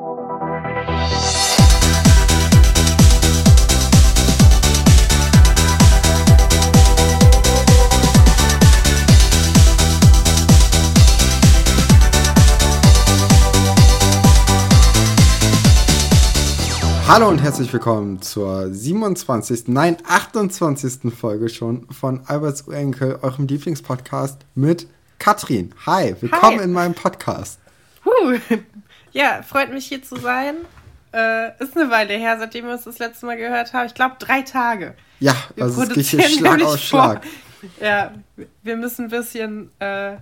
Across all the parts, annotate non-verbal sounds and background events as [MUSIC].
Hallo und herzlich willkommen zur 27., nein 28. Folge schon von Alberts Urenkel, eurem Lieblingspodcast mit Katrin. Hi, willkommen Hi. in meinem Podcast. Huh. Ja, freut mich hier zu sein. Äh, ist eine Weile her, seitdem wir uns das letzte Mal gehört haben. Ich glaube drei Tage. Ja, wir also es geht hier Schlag auf Schlag. Ja, wir müssen ein bisschen äh,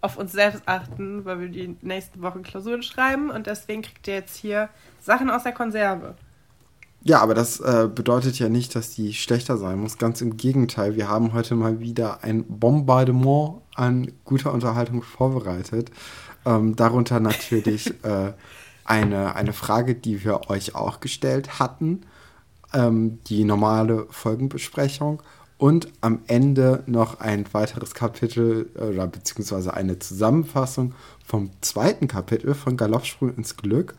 auf uns selbst achten, weil wir die nächsten Wochen Klausuren schreiben und deswegen kriegt ihr jetzt hier Sachen aus der Konserve. Ja, aber das äh, bedeutet ja nicht, dass die schlechter sein muss. Ganz im Gegenteil. Wir haben heute mal wieder ein Bombardement an guter Unterhaltung vorbereitet. Ähm, darunter natürlich [LAUGHS] äh, eine, eine Frage, die wir euch auch gestellt hatten. Ähm, die normale Folgenbesprechung. Und am Ende noch ein weiteres Kapitel oder beziehungsweise eine Zusammenfassung vom zweiten Kapitel von Galoppsprung ins Glück.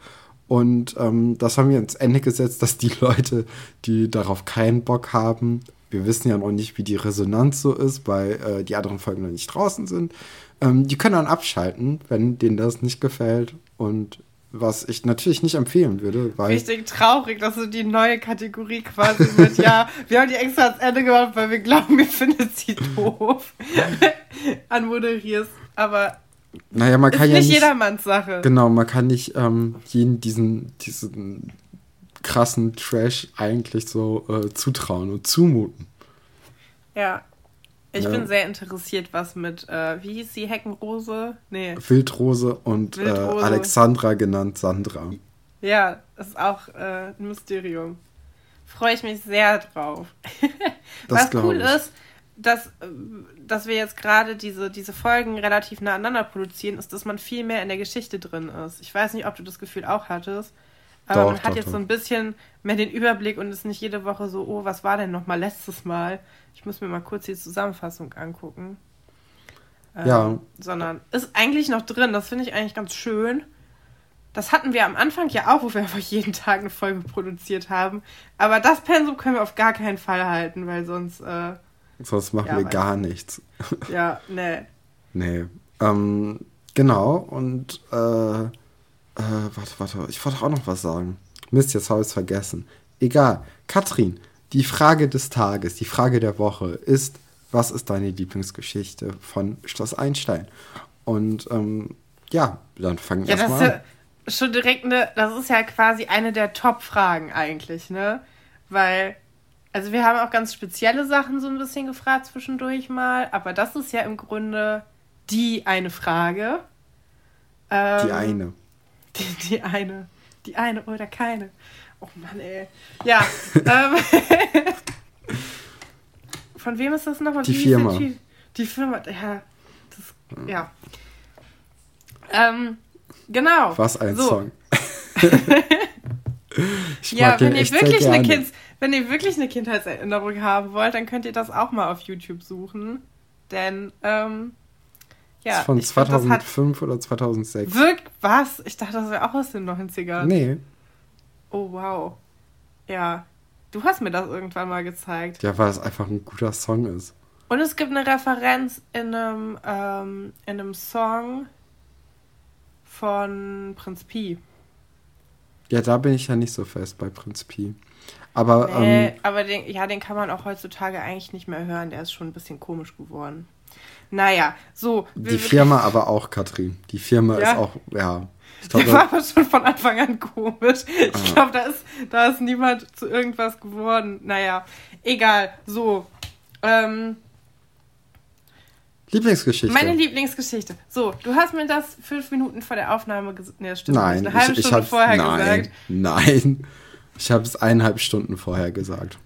Und ähm, das haben wir ins Ende gesetzt, dass die Leute, die darauf keinen Bock haben, wir wissen ja noch nicht, wie die Resonanz so ist, weil äh, die anderen Folgen noch nicht draußen sind, ähm, die können dann abschalten, wenn denen das nicht gefällt. Und was ich natürlich nicht empfehlen würde, weil. Richtig traurig, dass du die neue Kategorie quasi mit, ja, [LAUGHS] wir haben die extra ans Ende gemacht, weil wir glauben, ihr findet sie doof, [LAUGHS] anmoderierst. Aber naja, man kann ist ja nicht, nicht jedermanns Sache. Genau, man kann nicht ähm, jeden diesen, diesen krassen Trash eigentlich so äh, zutrauen und zumuten. Ja. Ich ja. bin sehr interessiert, was mit, äh, wie hieß sie, Heckenrose? Nee. Wildrose und äh, Wildrose. Äh, Alexandra genannt Sandra. Ja, das ist auch äh, ein Mysterium. Freue ich mich sehr drauf. [LAUGHS] was cool ich. ist, dass, äh, dass wir jetzt gerade diese, diese Folgen relativ nacheinander produzieren, ist, dass man viel mehr in der Geschichte drin ist. Ich weiß nicht, ob du das Gefühl auch hattest, aber doch, man hat doch, jetzt doch. so ein bisschen mehr den Überblick und ist nicht jede Woche so, oh, was war denn noch mal letztes Mal? Ich muss mir mal kurz die Zusammenfassung angucken. Ähm, ja. Sondern ist eigentlich noch drin, das finde ich eigentlich ganz schön. Das hatten wir am Anfang ja auch, wo wir [LAUGHS] einfach jeden Tag eine Folge produziert haben. Aber das Pensum können wir auf gar keinen Fall halten, weil sonst äh, Sonst machen ja, wir gar nichts. [LAUGHS] Ja, nee. nee. Ähm, genau, und äh, äh, warte, warte, ich wollte auch noch was sagen. Mist, jetzt habe ich es vergessen. Egal. Katrin, die Frage des Tages, die Frage der Woche ist, was ist deine Lieblingsgeschichte von Schloss Einstein? Und ähm, ja, dann fangen wir ja, erstmal an. Ja schon direkt eine, das ist ja quasi eine der Top-Fragen eigentlich, ne? Weil also wir haben auch ganz spezielle Sachen so ein bisschen gefragt zwischendurch mal, aber das ist ja im Grunde die eine Frage. Ähm, die eine. Die, die, eine. Die eine oder keine. Oh Mann, ey. Ja. ähm, [LAUGHS] von wem ist das nochmal? Die Firma. Die, die, Firma, ja. Das, ja. Ähm, genau. Was ein so. Song. [LAUGHS] ja, wenn ihr wirklich eine Kind wenn ihr wirklich eine Kindheitserinnerung haben wollt, dann könnt ihr das auch mal auf YouTube suchen. Denn, ähm, ja. ist von 2005 find, oder 2006. Wirkt was? Ich dachte, das wäre auch aus den 90ern. Nee. Oh, wow. Ja. Du hast mir das irgendwann mal gezeigt. Ja, weil es einfach ein guter Song ist. Und es gibt eine Referenz in einem, ähm, in einem Song von Prinz Pi. Ja, da bin ich ja nicht so fest bei Prinz Pi. Aber, nee, ähm, aber den, ja, den kann man auch heutzutage eigentlich nicht mehr hören. Der ist schon ein bisschen komisch geworden. Naja, so. Die Firma aber auch, Katrin. Die Firma ja? ist auch, ja. Ich glaub, der war aber schon von Anfang an komisch. Ich ah. glaube, da ist, da ist niemand zu irgendwas geworden. Naja, egal. So. Ähm, Lieblingsgeschichte. Meine Lieblingsgeschichte. So, du hast mir das fünf Minuten vor der Aufnahme gesagt. Nee, stimmt Nein, Eine halbe ich, Stunde ich vorher nein, gesagt. Nein. Ich habe es eineinhalb Stunden vorher gesagt.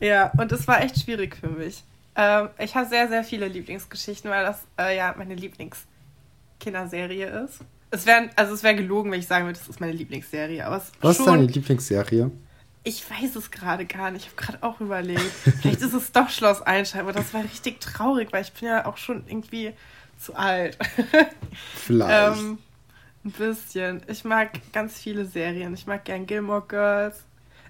Ja, und es war echt schwierig für mich. Ähm, ich habe sehr, sehr viele Lieblingsgeschichten, weil das äh, ja meine Lieblingskinderserie ist. Es wäre also es wäre gelogen, wenn ich sagen würde, das ist meine Lieblingsserie. Aber es Was schon, ist deine Lieblingsserie? Ich weiß es gerade gar nicht. Ich habe gerade auch überlegt. [LAUGHS] Vielleicht ist es doch Schloss Einstein, aber das war richtig traurig, weil ich bin ja auch schon irgendwie zu alt. [LAUGHS] Vielleicht. ähm, Ein bisschen. Ich mag ganz viele Serien. Ich mag gern Gilmore Girls.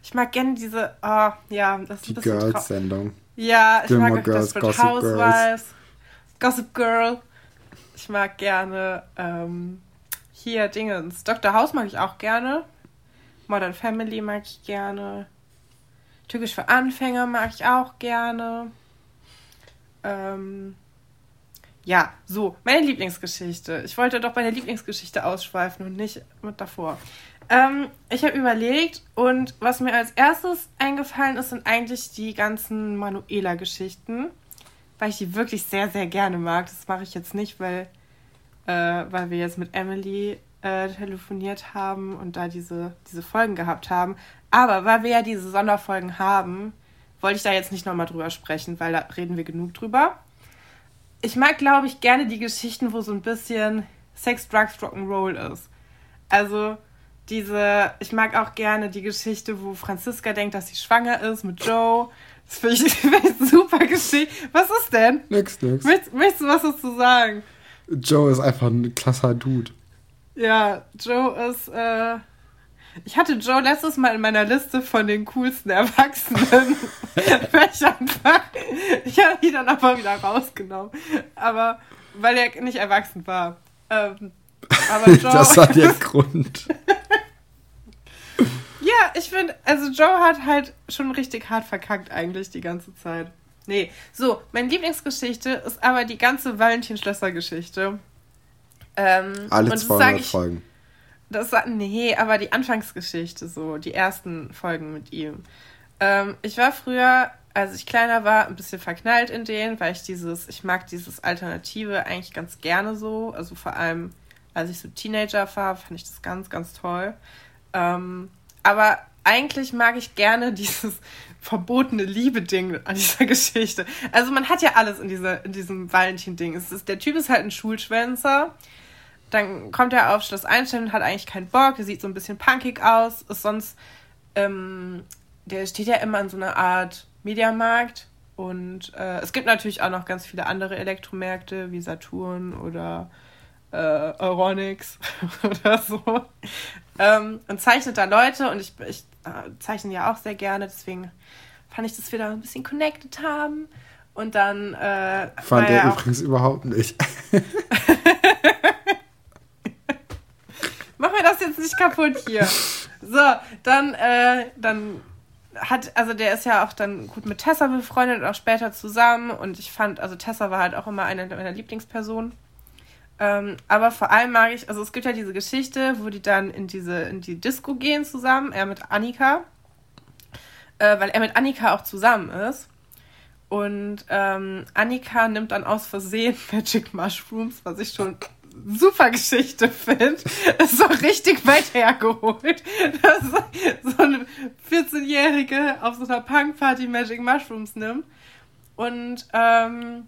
Ich mag gern diese, oh, ja, das ist Die Girls-Sendung. Ja, ich Gilmore mag Girls, das Gossip Housewives, Gossip Girl. Ich mag gerne ähm, hier Dingens. Dr. House mag ich auch gerne. Modern Family mag ich gerne. Türkisch für Anfänger mag ich auch gerne. Ähm, ja, so, meine Lieblingsgeschichte. Ich wollte doch bei der Lieblingsgeschichte ausschweifen und nicht mit davor. Ähm, ich habe überlegt und was mir als erstes eingefallen ist, sind eigentlich die ganzen Manuela-Geschichten, weil ich die wirklich sehr, sehr gerne mag. Das mache ich jetzt nicht, weil, äh, weil wir jetzt mit Emily äh, telefoniert haben und da diese, diese Folgen gehabt haben. Aber weil wir ja diese Sonderfolgen haben, wollte ich da jetzt nicht nochmal drüber sprechen, weil da reden wir genug drüber. Ich mag, glaube ich, gerne die Geschichten, wo so ein bisschen Sex, Drugs, Rock'n'Roll ist. Also diese, ich mag auch gerne die Geschichte, wo Franziska denkt, dass sie schwanger ist mit Joe. Das finde ich, [LAUGHS] find ich super Geschichte. Was ist denn? Nix, nix. Möchtest, möchtest du was dazu sagen? Joe ist einfach ein klasser Dude. Ja, Joe ist. Äh, ich hatte Joe letztes Mal in meiner Liste von den coolsten Erwachsenen. [LAUGHS] ich habe ihn dann aber wieder rausgenommen. Aber weil er nicht erwachsen war. Ähm, aber [LAUGHS] Joe, das war der Grund. Ja, ich finde, also Joe hat halt schon richtig hart verkackt eigentlich die ganze Zeit. Nee, so, meine Lieblingsgeschichte ist aber die ganze Valentin-Schlösser-Geschichte. Ähm, Alle 200 ich, Folgen. Das, nee, aber die Anfangsgeschichte, so, die ersten Folgen mit ihm. Ähm, ich war früher, als ich kleiner war, ein bisschen verknallt in den, weil ich dieses, ich mag dieses Alternative eigentlich ganz gerne so. Also vor allem, als ich so Teenager war, fand ich das ganz, ganz toll. Ähm, aber eigentlich mag ich gerne [LAUGHS] dieses verbotene Liebe-Ding an dieser Geschichte. Also man hat ja alles in, dieser, in diesem Valentin-Ding. Der Typ ist halt ein Schulschwänzer dann kommt er auf Schloss Einstein und hat eigentlich keinen Bock. Der sieht so ein bisschen punkig aus. Ist sonst, ähm, der steht ja immer in so einer Art Mediamarkt. Und äh, es gibt natürlich auch noch ganz viele andere Elektromärkte wie Saturn oder äh, Euronics [LAUGHS] oder so. Ähm, und zeichnet da Leute und ich, ich äh, zeichne ja auch sehr gerne, deswegen fand ich, dass wir da ein bisschen connected haben. Und dann. Äh, fand er übrigens überhaupt nicht. [LAUGHS] Mach mir das jetzt nicht kaputt hier. So, dann, äh, dann hat, also der ist ja auch dann gut mit Tessa befreundet und auch später zusammen. Und ich fand, also Tessa war halt auch immer eine meiner Lieblingspersonen. Ähm, aber vor allem mag ich, also es gibt ja diese Geschichte, wo die dann in diese, in die Disco gehen zusammen, er mit Annika. Äh, weil er mit Annika auch zusammen ist. Und ähm, Annika nimmt dann aus Versehen [LAUGHS] Magic Mushrooms, was ich schon super Geschichte finde. [LAUGHS] Ist auch richtig weit hergeholt. Dass so eine 14-Jährige auf so einer Punkparty Magic Mushrooms nimmt. Und ähm,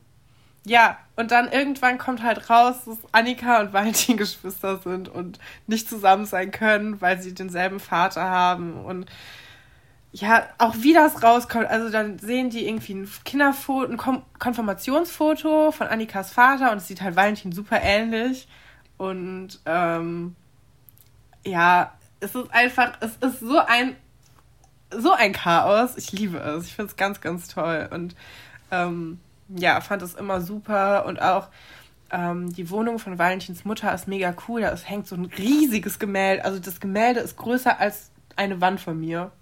ja, und dann irgendwann kommt halt raus, dass Annika und Valentin [LAUGHS] Geschwister sind und nicht zusammen sein können, weil sie denselben Vater haben. Und ja, auch wie das rauskommt, also dann sehen die irgendwie ein Kinderfoto, ein Kom Konfirmationsfoto von Annikas Vater und es sieht halt Valentin super ähnlich. Und ähm, ja, es ist einfach, es ist so ein, so ein Chaos. Ich liebe es. Ich finde es ganz, ganz toll. Und ähm, ja, fand es immer super. Und auch ähm, die Wohnung von Valentins Mutter ist mega cool. Da hängt so ein riesiges Gemälde. Also das Gemälde ist größer als eine Wand von mir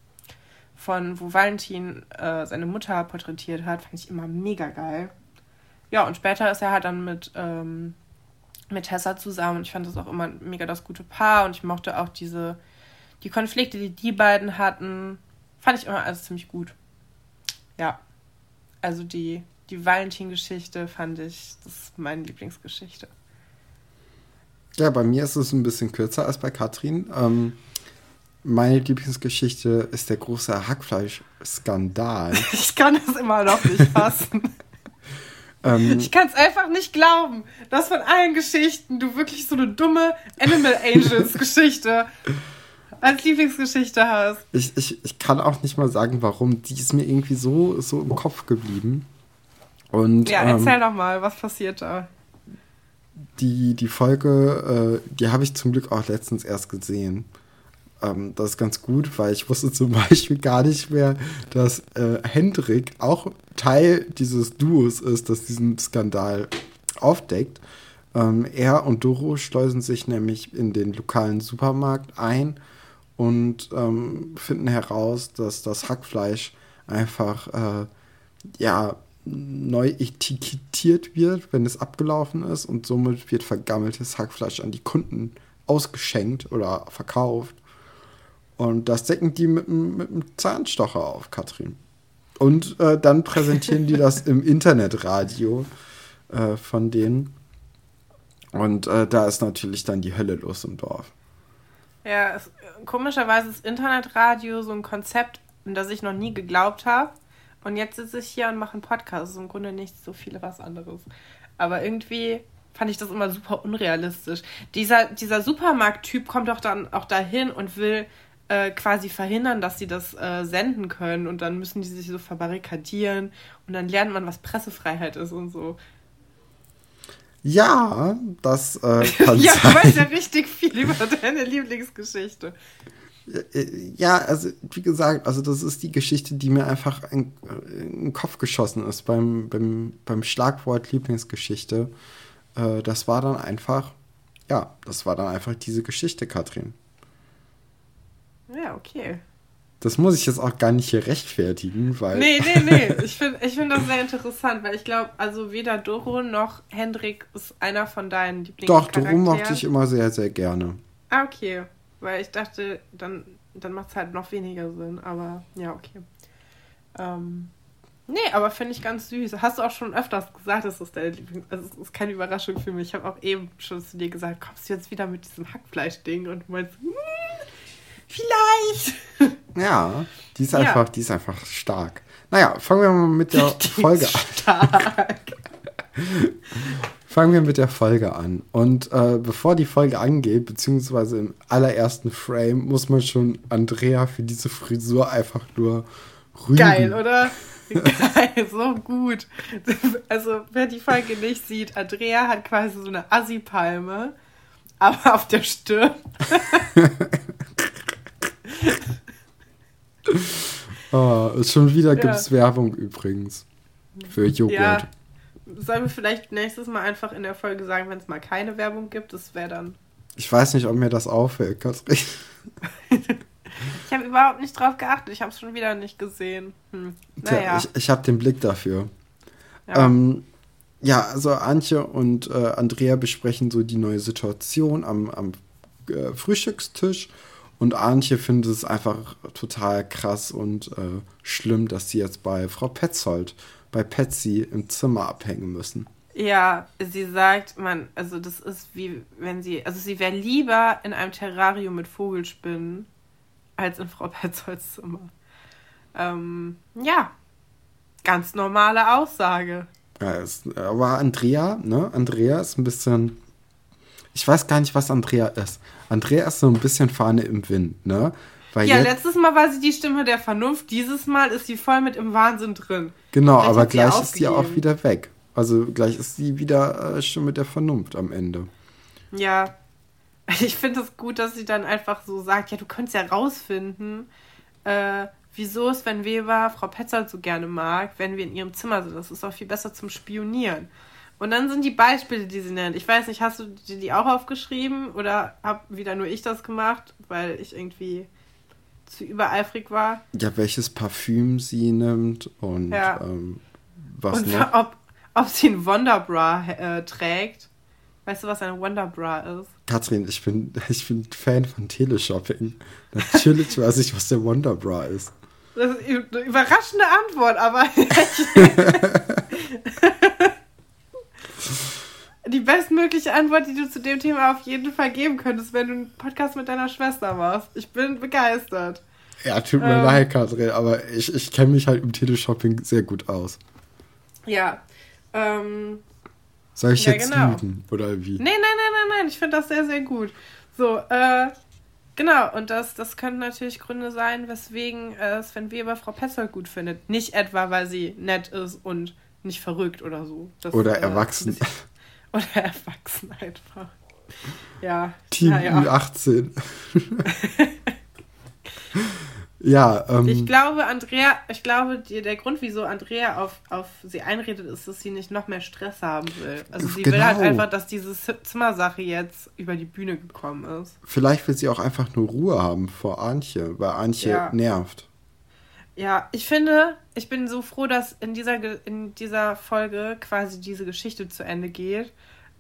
von wo Valentin äh, seine Mutter porträtiert hat, fand ich immer mega geil. Ja, und später ist er halt dann mit, ähm, mit Tessa zusammen und ich fand das auch immer mega das gute Paar und ich mochte auch diese, die Konflikte, die die beiden hatten, fand ich immer alles ziemlich gut. Ja, also die, die Valentin-Geschichte fand ich, das ist meine Lieblingsgeschichte. Ja, bei mir ist es ein bisschen kürzer als bei Katrin. Ähm, meine Lieblingsgeschichte ist der große Hackfleisch-Skandal. [LAUGHS] Ich kann das immer noch nicht [LAUGHS] fassen. ähm, ich kann es einfach nicht glauben, dass von allen Geschichten du wirklich so eine dumme Animal Angels-Geschichte als Lieblingsgeschichte hast. Ich, ich, ich kann auch nicht mal sagen, warum. Die ist mir irgendwie so, so im Kopf geblieben. Und, ja, erzähl ähm, doch mal, was passiert da? die, die Folge, äh, die habe ich zum Glück auch letztens erst gesehen. Ähm, das ist ganz gut, weil ich wusste zum [LAUGHS] Beispiel gar nicht mehr, dass äh, Hendrik auch Teil dieses Duos ist, das diesen Skandal aufdeckt. Ähm, er und Doro schleusen sich nämlich in den lokalen Supermarkt ein und ähm, finden heraus, dass das Hackfleisch einfach äh, ja neu etikettiert wird, wenn es abgelaufen ist und somit wird vergammeltes Hackfleisch an die Kunden ausgeschenkt oder verkauft. Und das decken die mit, mit einem Zahnstocher auf, Katrin. Und äh, dann präsentieren die das [LAUGHS] im Internetradio äh, von denen. Und äh, da ist natürlich dann die Hölle los im Dorf. Ja, es, komischerweise ist Internetradio so ein Konzept, an das ich noch nie geglaubt habe. Und jetzt sitze ich hier und mache einen Podcast. Das ist im Grunde nicht so viel was anderes. Aber irgendwie fand ich das immer super unrealistisch. Dieser, dieser Supermarkttyp kommt doch dann auch dahin und will äh, quasi verhindern, dass sie das äh, senden können und dann müssen die sich so verbarrikadieren und dann lernt man, was Pressefreiheit ist und so. Ja, das äh, [LAUGHS] kann ja, sein. du weißt ja richtig viel über deine Lieblingsgeschichte. Äh, ja, also wie gesagt, also das ist die Geschichte, die mir einfach in, in den Kopf geschossen ist beim, beim, beim Schlagwort Lieblingsgeschichte. Äh, das war dann einfach, ja, das war dann einfach diese Geschichte, Katrin. Ja, okay. Das muss ich jetzt auch gar nicht hier rechtfertigen, weil. Nee, nee, nee. [LAUGHS] Ich finde ich find das sehr interessant, weil ich glaube, also weder Doro noch Hendrik ist einer von deinen Lieblingscharakteren. Doch, Doro mochte ich immer sehr, sehr gerne. Ah, okay. Weil ich dachte, dann, dann macht es halt noch weniger Sinn, aber ja, okay. Ähm, nee, aber finde ich ganz süß. Hast du auch schon öfters gesagt, dass das deine Lieblings... Also es ist keine Überraschung für mich. Ich habe auch eben schon zu dir gesagt, kommst du jetzt wieder mit diesem Hackfleisch-Ding und du meinst, hm, Vielleicht. [LAUGHS] Ja, die ist einfach, ja. die ist einfach stark. Naja, fangen wir mal mit der [LAUGHS] die Folge an. Stark. [LAUGHS] fangen wir mit der Folge an. Und äh, bevor die Folge angeht, beziehungsweise im allerersten Frame, muss man schon Andrea für diese Frisur einfach nur rügen. Geil, oder? [LAUGHS] Geil, so gut. Also, wer die Folge nicht sieht, Andrea hat quasi so eine Assi-Palme, aber auf der Stirn. [LAUGHS] oh, schon wieder ja. gibt es Werbung übrigens. Für Joghurt. Ja. Sollen wir vielleicht nächstes Mal einfach in der Folge sagen, wenn es mal keine Werbung gibt? Das wäre dann. Ich weiß nicht, ob mir das auffällt, Katrin. [LAUGHS] ich habe überhaupt nicht drauf geachtet. Ich habe es schon wieder nicht gesehen. Hm. Naja. Tja, ich, ich habe den Blick dafür. Ja. Ähm, ja, also Antje und äh, Andrea besprechen so die neue Situation am, am äh, Frühstückstisch und Antje findet es einfach total krass und äh, schlimm, dass sie jetzt bei Frau Petzold, bei Patsy im Zimmer abhängen müssen. Ja, sie sagt, man, also das ist wie wenn sie, also sie wäre lieber in einem Terrarium mit Vogelspinnen als in Frau Petzolds Zimmer. Ähm, ja, ganz normale Aussage. Ja, es, aber Andrea, ne? Andrea ist ein bisschen ich weiß gar nicht, was Andrea ist. Andrea ist so ein bisschen Fahne im Wind, ne? Weil ja, letztes Mal war sie die Stimme der Vernunft, dieses Mal ist sie voll mit im Wahnsinn drin. Genau, Vielleicht aber gleich sie ist sie auch wieder weg. Also gleich ist sie wieder äh, schon mit der Vernunft am Ende. Ja, [LAUGHS] ich finde es gut, dass sie dann einfach so sagt, ja, du könntest ja rausfinden, äh, wieso es, wenn Weber Frau Petzold so gerne mag, wenn wir in ihrem Zimmer sind. Das ist auch viel besser zum Spionieren. Und dann sind die Beispiele, die sie nennt. Ich weiß nicht, hast du die auch aufgeschrieben oder hab wieder nur ich das gemacht, weil ich irgendwie zu übereifrig war? Ja, welches Parfüm sie nimmt und ja. ähm, was und noch? Ob, ob sie ein Wonderbra äh, trägt. Weißt du, was eine Wonderbra ist? Katrin, ich bin, [LAUGHS] ich bin Fan von Teleshopping. Natürlich weiß ich, was der Wonderbra ist. Das ist eine überraschende Antwort, aber [LAUGHS] [LAUGHS] die bestmögliche Antwort, die du zu dem Thema auf jeden Fall geben könntest, wenn du einen Podcast mit deiner Schwester machst. Ich bin begeistert. Ja, tut mir ähm, leid, Katrin, aber ich, ich kenne mich halt im Teleshopping sehr gut aus. Ja. Ähm, Soll ich ja, jetzt genau. lügen, oder wie? Nee, nein, nein, nein, nein, ich finde das sehr, sehr gut. So, äh, genau, und das, das können natürlich Gründe sein, weswegen äh, Sven Weber Frau Petzold gut findet. Nicht etwa, weil sie nett ist und nicht verrückt oder so. Das, oder äh, erwachsen. Oder erwachsen einfach. Ja. Team ja. Ü18. [LAUGHS] ja, ähm, Ich glaube, Andrea, ich glaube, der Grund, wieso Andrea auf, auf sie einredet, ist, dass sie nicht noch mehr Stress haben will. Also sie genau. will halt genau. einfach, dass diese Zimmersache jetzt über die Bühne gekommen ist. Vielleicht will sie auch einfach nur Ruhe haben vor Antje, weil Antje ja. nervt. Ja, ich finde, ich bin so froh, dass in dieser, in dieser Folge quasi diese Geschichte zu Ende geht.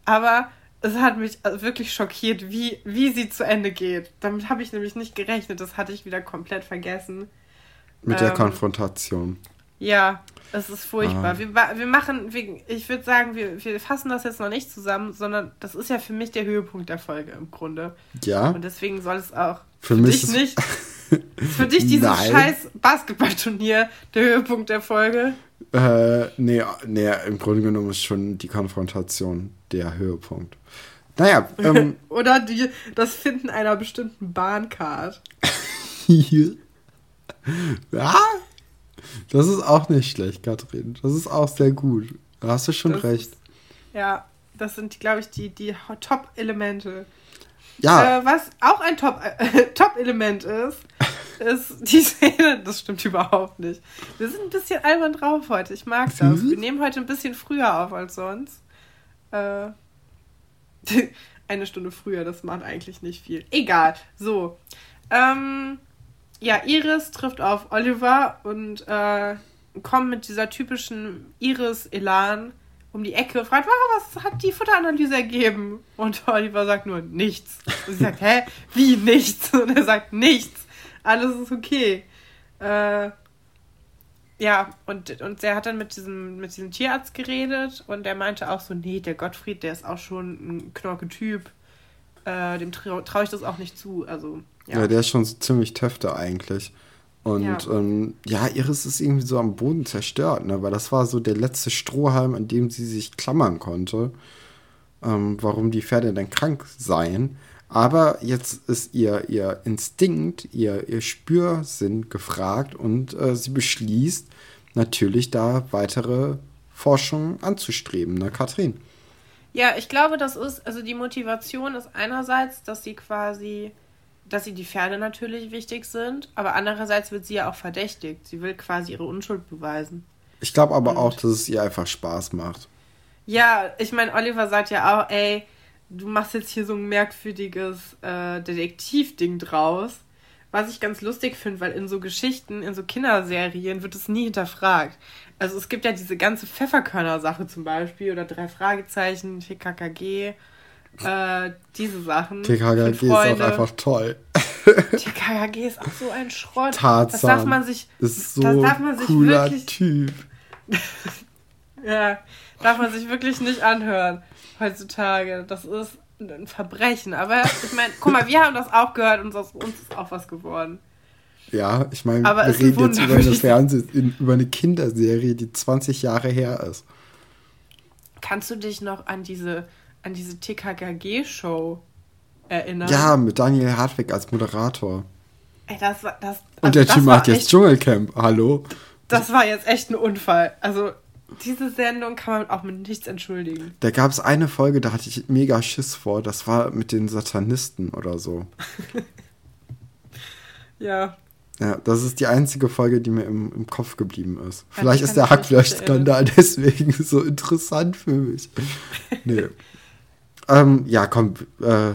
Aber es hat mich also wirklich schockiert, wie, wie sie zu Ende geht. Damit habe ich nämlich nicht gerechnet. Das hatte ich wieder komplett vergessen. Mit ähm, der Konfrontation. Ja, es ist furchtbar. Ah. Wir, wir machen, wir, ich würde sagen, wir, wir fassen das jetzt noch nicht zusammen, sondern das ist ja für mich der Höhepunkt der Folge im Grunde. Ja. Und deswegen soll es auch für, für mich dich nicht. [LAUGHS] für dich dieses Nein. scheiß Basketballturnier der Höhepunkt der Folge? Äh, nee, nee, im Grunde genommen ist schon die Konfrontation der Höhepunkt. Naja. Ähm, [LAUGHS] Oder die, das Finden einer bestimmten Bahncard. [LAUGHS] ja, das ist auch nicht schlecht, Katrin. Das ist auch sehr gut. Da hast du schon das recht. Ist, ja, das sind, glaube ich, die, die Top-Elemente. Ja. Äh, was auch ein [LAUGHS] Top-Element äh, ist, ist die Szene. Das stimmt überhaupt nicht. Wir sind ein bisschen albern drauf heute. Ich mag das. Wir nehmen heute ein bisschen früher auf als sonst. Äh, [LAUGHS] eine Stunde früher, das macht eigentlich nicht viel. Egal. So. Ähm, ja, Iris trifft auf Oliver und äh, kommt mit dieser typischen Iris-Elan um die Ecke, fragt, was hat die Futteranalyse ergeben? Und Oliver sagt nur nichts. Und sie sagt, hä? Wie nichts? Und er sagt nichts. Alles ist okay. Äh, ja, und, und er hat dann mit diesem, mit diesem Tierarzt geredet und der meinte auch so, nee, der Gottfried, der ist auch schon ein Knorke-Typ. Äh, dem traue trau ich das auch nicht zu. Also, ja. ja, der ist schon ziemlich Töfter eigentlich. Und ja. Ähm, ja, Iris ist irgendwie so am Boden zerstört, ne? weil das war so der letzte Strohhalm, an dem sie sich klammern konnte, ähm, warum die Pferde denn krank seien. Aber jetzt ist ihr, ihr Instinkt, ihr, ihr Spürsinn gefragt und äh, sie beschließt natürlich da weitere Forschung anzustreben, ne, Katrin? Ja, ich glaube, das ist, also die Motivation ist einerseits, dass sie quasi dass sie die Pferde natürlich wichtig sind, aber andererseits wird sie ja auch verdächtigt. Sie will quasi ihre Unschuld beweisen. Ich glaube aber Und auch, dass es ihr einfach Spaß macht. Ja, ich meine, Oliver sagt ja auch, ey, du machst jetzt hier so ein merkwürdiges äh, Detektivding draus. Was ich ganz lustig finde, weil in so Geschichten, in so Kinderserien wird es nie hinterfragt. Also es gibt ja diese ganze Pfefferkörner-Sache zum Beispiel oder drei Fragezeichen, TKKG äh, diese Sachen. TKKG ist auch einfach toll. TKKG ist auch so ein Schrott. Tarzan das darf man sich, ist so das darf man sich cooler wirklich, Typ. [LAUGHS] ja, darf man sich wirklich nicht anhören heutzutage. Das ist ein Verbrechen. Aber ich meine, guck mal, wir haben das auch gehört und aus uns ist auch was geworden. Ja, ich meine, wir reden jetzt über eine Fernseh über eine Kinderserie, die 20 Jahre her ist. Kannst du dich noch an diese an diese TKKG-Show erinnern. Ja, mit Daniel Hartwig als Moderator. Ey, das war das. Also Und der Typ macht jetzt Dschungelcamp. Hallo. Das war jetzt echt ein Unfall. Also diese Sendung kann man auch mit nichts entschuldigen. Da gab es eine Folge, da hatte ich mega Schiss vor. Das war mit den Satanisten oder so. [LAUGHS] ja. Ja, das ist die einzige Folge, die mir im, im Kopf geblieben ist. Vielleicht ist der Hackfleischskandal [LAUGHS] deswegen so interessant für mich. Nee. [LAUGHS] Ähm, ja, komm. Äh,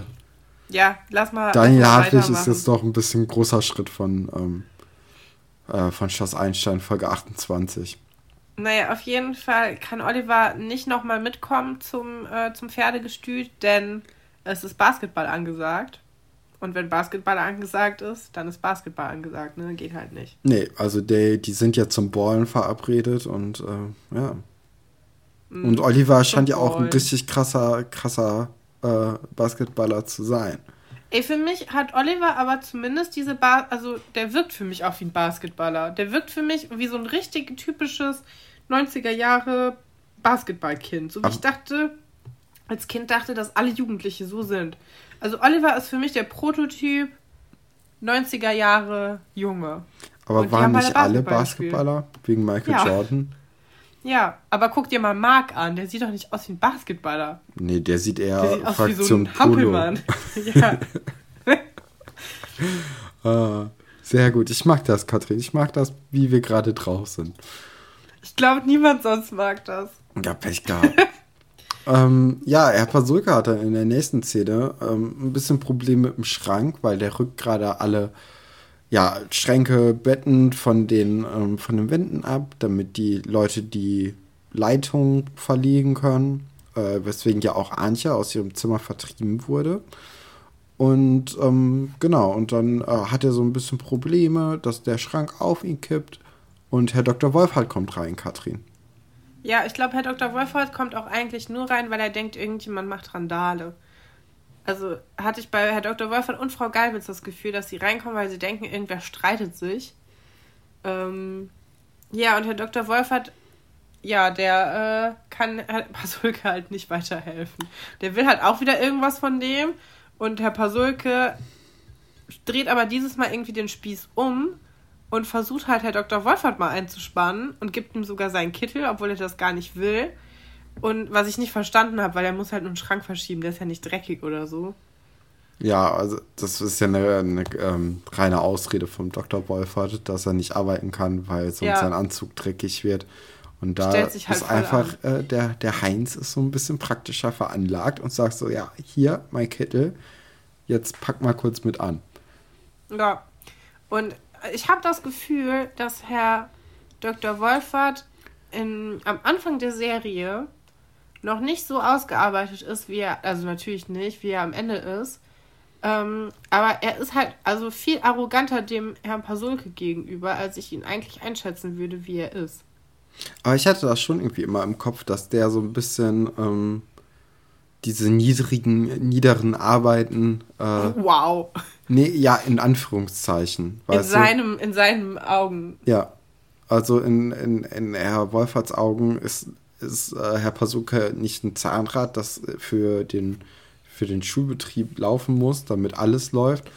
ja, lass mal. Daniel Hartwig ist jetzt doch ein bisschen großer Schritt von, ähm, äh, von Schloss Einstein, Folge 28. Naja, auf jeden Fall kann Oliver nicht nochmal mitkommen zum, äh, zum Pferdegestüt, denn es ist Basketball angesagt. Und wenn Basketball angesagt ist, dann ist Basketball angesagt, ne? Geht halt nicht. Nee, also die, die sind ja zum Ballen verabredet und äh, ja. Und Oliver scheint ja auch ein richtig krasser, krasser äh, Basketballer zu sein. Ey, für mich hat Oliver aber zumindest diese Bar, also der wirkt für mich auch wie ein Basketballer. Der wirkt für mich wie so ein richtig typisches 90er Jahre Basketballkind. So wie aber ich dachte, als Kind dachte, dass alle Jugendliche so sind. Also Oliver ist für mich der Prototyp 90er Jahre Junge. Aber waren nicht alle Basketballer wegen Michael ja. Jordan? Ja, aber guck dir mal Marc an, der sieht doch nicht aus wie ein Basketballer. Nee, der sieht eher der sieht aus Fraktion wie so ein Hampelmann. [LAUGHS] ja. [LAUGHS] ah, sehr gut, ich mag das, Katrin. Ich mag das, wie wir gerade drauf sind. Ich glaube, niemand sonst mag das. Ja, Pech gehabt. [LAUGHS] ähm, ja, Herr Pasulka hatte in der nächsten Szene ähm, ein bisschen Probleme mit dem Schrank, weil der rückt gerade alle ja, Schränke, Betten von den, ähm, von den Wänden ab, damit die Leute die Leitung verlegen können, äh, weswegen ja auch Antje aus ihrem Zimmer vertrieben wurde. Und ähm, genau, und dann äh, hat er so ein bisschen Probleme, dass der Schrank auf ihn kippt und Herr Dr. Wolfhard kommt rein, Katrin. Ja, ich glaube, Herr Dr. Wolfhard kommt auch eigentlich nur rein, weil er denkt, irgendjemand macht Randale also hatte ich bei Herr Dr. Wolfert und Frau Galwitz das Gefühl, dass sie reinkommen, weil sie denken, irgendwer streitet sich. Ähm, ja, und Herr Dr. Wolfert, ja, der äh, kann Herr Pasulke halt nicht weiterhelfen. Der will halt auch wieder irgendwas von dem. Und Herr Pasulke dreht aber dieses Mal irgendwie den Spieß um und versucht halt Herr Dr. Wolfert mal einzuspannen und gibt ihm sogar seinen Kittel, obwohl er das gar nicht will. Und was ich nicht verstanden habe, weil er muss halt einen Schrank verschieben, der ist ja nicht dreckig oder so. Ja, also das ist ja eine, eine ähm, reine Ausrede vom Dr. Wolfert, dass er nicht arbeiten kann, weil sonst ja. sein Anzug dreckig wird. Und da halt ist einfach, äh, der, der Heinz ist so ein bisschen praktischer veranlagt und sagt so, ja, hier, mein Kittel, jetzt pack mal kurz mit an. Ja, und ich habe das Gefühl, dass Herr Dr. Wolfert in, am Anfang der Serie noch nicht so ausgearbeitet ist, wie er, also natürlich nicht, wie er am Ende ist. Ähm, aber er ist halt also viel arroganter dem Herrn Pasulke gegenüber, als ich ihn eigentlich einschätzen würde, wie er ist. Aber ich hatte das schon irgendwie immer im Kopf, dass der so ein bisschen ähm, diese niedrigen, niederen Arbeiten. Äh, wow. Nee, ja, in Anführungszeichen. In, seinem, in seinen Augen. Ja. Also in, in, in Herr Wolferts Augen ist ist äh, Herr Pasuke nicht ein Zahnrad, das für den, für den Schulbetrieb laufen muss, damit alles läuft.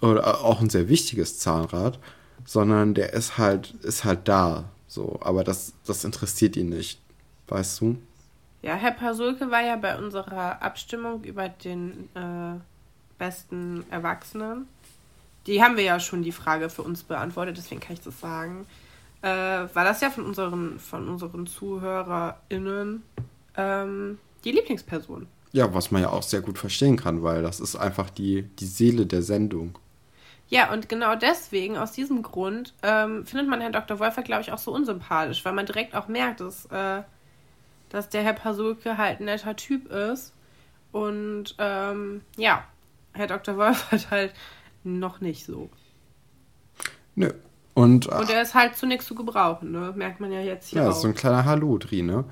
Oder auch ein sehr wichtiges Zahnrad, sondern der ist halt, ist halt da. So, aber das, das interessiert ihn nicht. Weißt du? Ja, Herr Pasulke war ja bei unserer Abstimmung über den äh, besten Erwachsenen. Die haben wir ja schon die Frage für uns beantwortet, deswegen kann ich das sagen äh, war das ja von unseren, von unseren ZuhörerInnen ähm, die Lieblingsperson. Ja, was man ja auch sehr gut verstehen kann, weil das ist einfach die, die Seele der Sendung. Ja, und genau deswegen, aus diesem Grund, ähm, findet man Herrn Dr. Wolfer, glaube ich, auch so unsympathisch, weil man direkt auch merkt, dass, äh, dass der Herr Pasulke halt ein netter Typ ist. Und ähm, ja, Herr Dr. Wolfert [LAUGHS] halt noch nicht so. Nö, und, und er ist halt zu nichts zu gebrauchen, ne? Merkt man ja jetzt hier. Ja, auch. so ein kleiner Haludri, ne?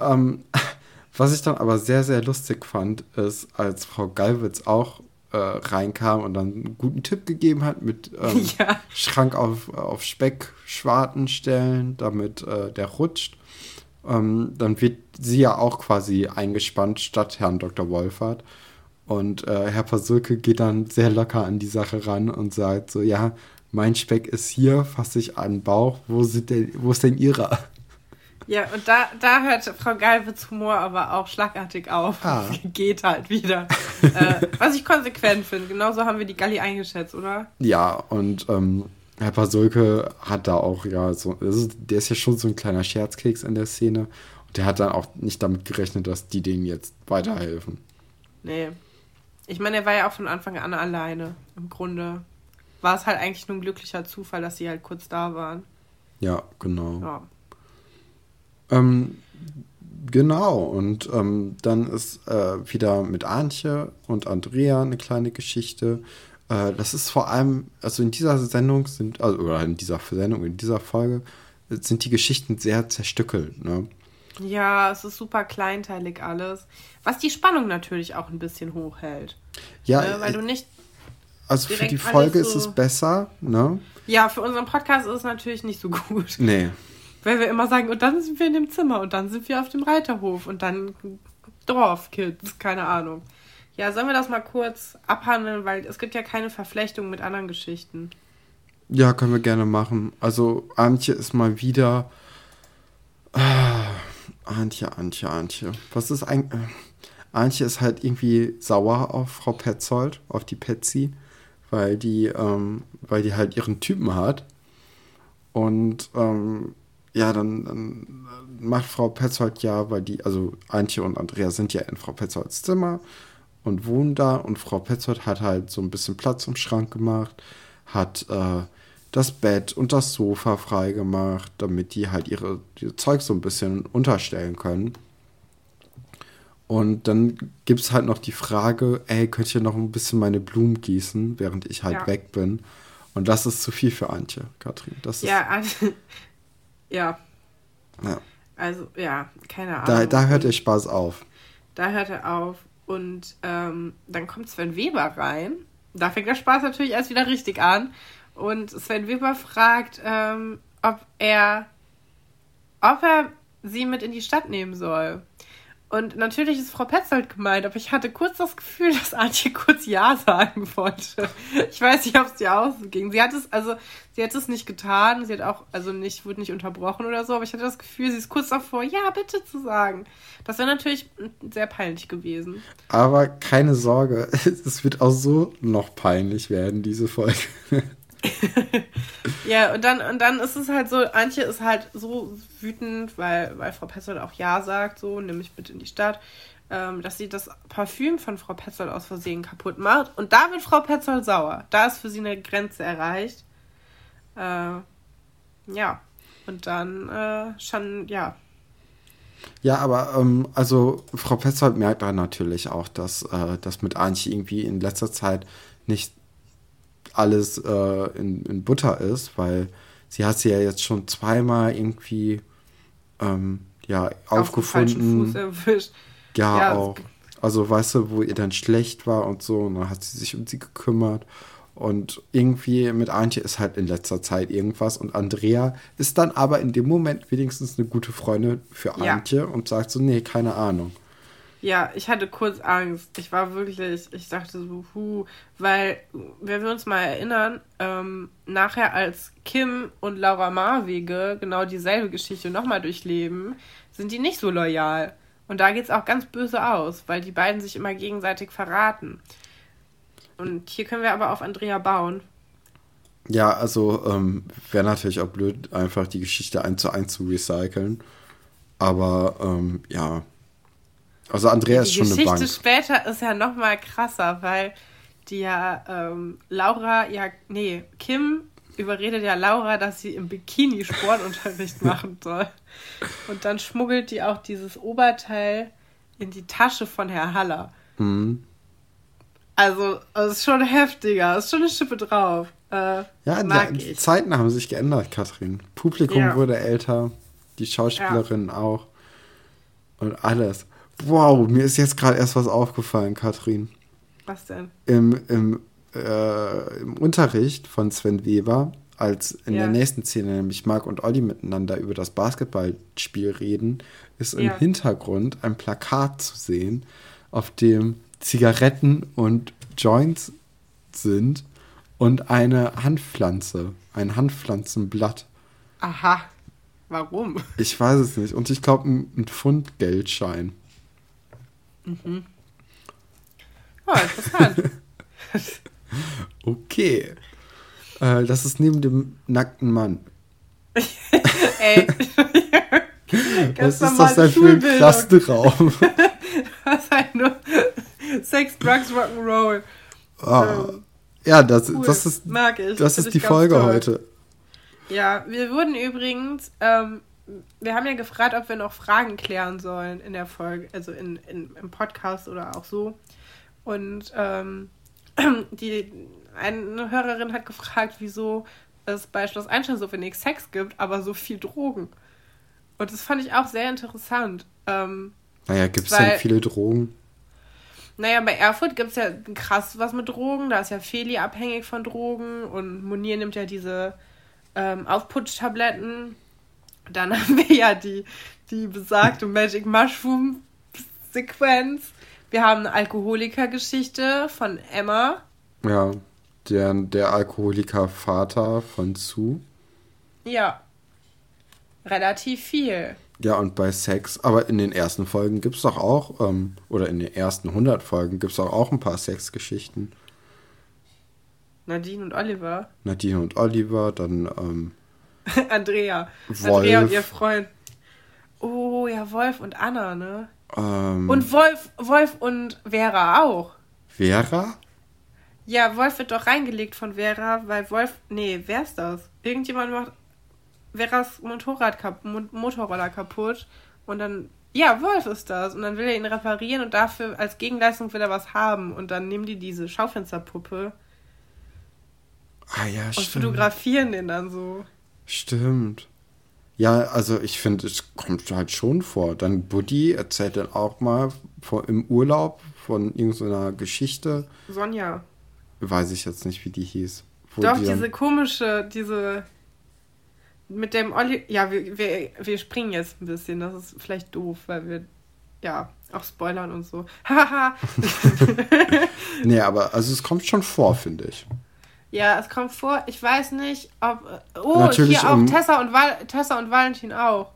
Ähm, [LAUGHS] was ich dann aber sehr, sehr lustig fand, ist, als Frau Galwitz auch äh, reinkam und dann einen guten Tipp gegeben hat mit [LAUGHS] ähm, ja. Schrank auf, auf Speckschwarten stellen, damit äh, der rutscht. Ähm, dann wird sie ja auch quasi eingespannt statt Herrn Dr. Wolfert. Und äh, Herr Pasulke geht dann sehr locker an die Sache ran und sagt so, ja, mein Speck ist hier, fasse ich an den Bauch, wo, sind denn, wo ist denn ihrer? Ja, und da, da hört Frau Galwitz Humor aber auch schlagartig auf. Ah. [LAUGHS] Geht halt wieder. [LAUGHS] äh, was ich konsequent finde. Genauso haben wir die Galli eingeschätzt, oder? Ja, und ähm, Herr Pasulke hat da auch, ja, so, ist, der ist ja schon so ein kleiner Scherzkeks in der Szene. Und der hat dann auch nicht damit gerechnet, dass die denen jetzt weiterhelfen. Nee. Ich meine, er war ja auch von Anfang an alleine, im Grunde war es halt eigentlich nur ein glücklicher Zufall, dass sie halt kurz da waren. Ja, genau. Ja. Ähm, genau, und ähm, dann ist äh, wieder mit Antje und Andrea eine kleine Geschichte. Äh, das ist vor allem, also in dieser Sendung sind, also, oder in dieser Sendung, in dieser Folge, sind die Geschichten sehr zerstückelt, ne? Ja, es ist super kleinteilig alles. Was die Spannung natürlich auch ein bisschen hochhält. Ja. Ne? Weil du nicht also für die Folge so ist es besser, ne? Ja, für unseren Podcast ist es natürlich nicht so gut. Nee. Weil wir immer sagen, und dann sind wir in dem Zimmer und dann sind wir auf dem Reiterhof und dann Dorfkids, keine Ahnung. Ja, sollen wir das mal kurz abhandeln, weil es gibt ja keine Verflechtung mit anderen Geschichten. Ja, können wir gerne machen. Also Antje ist mal wieder. Ah, Antje, Antje, Antje. Was ist eigentlich. Antje ist halt irgendwie sauer auf Frau Petzold, auf die Petzi, weil die, ähm, weil die halt ihren Typen hat. Und ähm, ja, dann, dann macht Frau Petzold ja, weil die, also Antje und Andrea sind ja in Frau Petzolds Zimmer und wohnen da und Frau Petzold hat halt so ein bisschen Platz im Schrank gemacht, hat äh, das Bett und das Sofa freigemacht, damit die halt ihre, ihre Zeug so ein bisschen unterstellen können. Und dann gibt es halt noch die Frage, ey, könnt ihr noch ein bisschen meine Blumen gießen, während ich halt ja. weg bin? Und das ist zu viel für Antje, Katrin. Das ja, also, [LAUGHS] ja. Ja. Also, ja, keine Ahnung. Da, da hört der Spaß auf. Da hört er auf. Und ähm, dann kommt Sven Weber rein. Da fängt der Spaß natürlich erst wieder richtig an. Und Sven Weber fragt, ähm, ob er, ob er sie mit in die Stadt nehmen soll. Und natürlich ist Frau Petzold gemeint, aber ich hatte kurz das Gefühl, [LAUGHS] dass Antje kurz Ja sagen wollte. Ich weiß nicht, ob es dir ausging. Sie hat es, also, sie hat es nicht getan. Sie hat auch, also nicht, wurde nicht unterbrochen oder so, aber ich hatte das Gefühl, sie ist kurz davor, ja, bitte zu sagen. Das wäre natürlich sehr peinlich gewesen. Aber keine Sorge, [LAUGHS] es wird auch so noch peinlich werden, diese Folge. [LAUGHS] ja, und dann, und dann ist es halt so, Antje ist halt so wütend, weil, weil Frau Petzold auch Ja sagt, so, nämlich bitte in die Stadt, ähm, dass sie das Parfüm von Frau Petzold aus Versehen kaputt macht. Und da wird Frau Petzold sauer. Da ist für sie eine Grenze erreicht. Äh, ja. Und dann äh, schon, ja. Ja, aber ähm, also Frau Petzold merkt dann natürlich auch, dass äh, das mit Antje irgendwie in letzter Zeit nicht alles äh, in, in Butter ist, weil sie hat sie ja jetzt schon zweimal irgendwie ähm, ja, Auf aufgefunden. Ja, ja, auch. Also weißt du, wo ihr dann schlecht war und so, und dann hat sie sich um sie gekümmert. Und irgendwie mit Antje ist halt in letzter Zeit irgendwas. Und Andrea ist dann aber in dem Moment wenigstens eine gute Freundin für Antje ja. und sagt so, nee, keine Ahnung. Ja, ich hatte kurz Angst. Ich war wirklich, ich dachte so, hu, weil, wenn wir uns mal erinnern, ähm, nachher als Kim und Laura Marwege genau dieselbe Geschichte nochmal durchleben, sind die nicht so loyal. Und da geht es auch ganz böse aus, weil die beiden sich immer gegenseitig verraten. Und hier können wir aber auf Andrea bauen. Ja, also ähm, wäre natürlich auch blöd, einfach die Geschichte eins zu eins zu recyceln. Aber ähm, ja, also Andrea ist schon Geschichte eine Bank. später ist ja noch mal krasser, weil die ja ähm, Laura, ja, nee, Kim überredet ja Laura, dass sie im Bikini Sportunterricht [LAUGHS] machen soll. Und dann schmuggelt die auch dieses Oberteil in die Tasche von Herr Haller. Mhm. Also, es ist schon heftiger, es ist schon eine Schippe drauf. Äh, ja, die ich. Zeiten haben sich geändert, Katrin. Publikum ja. wurde älter, die Schauspielerinnen ja. auch. Und alles. Wow, mir ist jetzt gerade erst was aufgefallen, Katrin. Was denn? Im, im, äh, im Unterricht von Sven Weber, als in ja. der nächsten Szene nämlich Marc und Olli miteinander über das Basketballspiel reden, ist ja. im Hintergrund ein Plakat zu sehen, auf dem Zigaretten und Joints sind und eine Handpflanze, ein Handpflanzenblatt. Aha. Warum? Ich weiß es nicht. Und ich glaube, ein, ein Pfund Geldschein. Mhm. Oh, interessant. [LAUGHS] okay. Äh, das ist neben dem nackten Mann. [LAUGHS] Ey. [LAUGHS] Was ist das denn für ein Klassenraum? Was halt nur Sex, Drugs, Rock'n'Roll. Oh. Ja, das, cool. das ist, Mag ich. Das ist die Folge toll. heute. Ja, wir wurden übrigens ähm, wir haben ja gefragt, ob wir noch Fragen klären sollen in der Folge, also in, in, im Podcast oder auch so. Und ähm, [CLEARS THROAT] die, eine Hörerin hat gefragt, wieso es bei Schloss Einstein so wenig Sex gibt, aber so viel Drogen. Und das fand ich auch sehr interessant. Ähm, naja, gibt es denn viele Drogen? Naja, bei Erfurt gibt es ja krass was mit Drogen. Da ist ja Feli abhängig von Drogen und Monier nimmt ja diese ähm, Aufputschtabletten. Dann [LAUGHS] haben wir ja die, die besagte Magic Mushroom Sequenz. Wir haben eine Alkoholikergeschichte von Emma. Ja, der, der Alkoholiker-Vater von Sue. Ja. Relativ viel. Ja, und bei Sex, aber in den ersten Folgen gibt es doch auch, ähm, oder in den ersten 100 Folgen gibt es doch auch ein paar Sexgeschichten. Nadine und Oliver. Nadine und Oliver, dann ähm, [LAUGHS] Andrea. Wolf. Andrea und ihr Freund. Oh ja, Wolf und Anna, ne? Ähm, und Wolf, Wolf und Vera auch. Vera? Ja, Wolf wird doch reingelegt von Vera, weil Wolf. Nee, wer ist das? Irgendjemand macht Veras Motorrad kap Motorroller kaputt und dann. Ja, Wolf ist das. Und dann will er ihn reparieren und dafür als Gegenleistung will er was haben. Und dann nehmen die diese Schaufensterpuppe. Ah ja, und stimmt. Und fotografieren den dann so. Stimmt. Ja, also ich finde, es kommt halt schon vor. Dann Buddy erzählt dann auch mal vor, im Urlaub von irgendeiner Geschichte. Sonja. Weiß ich jetzt nicht, wie die hieß. Doch, die diese komische, diese mit dem Olli. Ja, wir, wir, wir springen jetzt ein bisschen. Das ist vielleicht doof, weil wir ja auch spoilern und so. [LAUGHS] Haha. [LAUGHS] nee, aber also es kommt schon vor, finde ich. Ja, es kommt vor. Ich weiß nicht, ob. Oh, Natürlich hier auch um, Tessa, und Val Tessa und Valentin auch.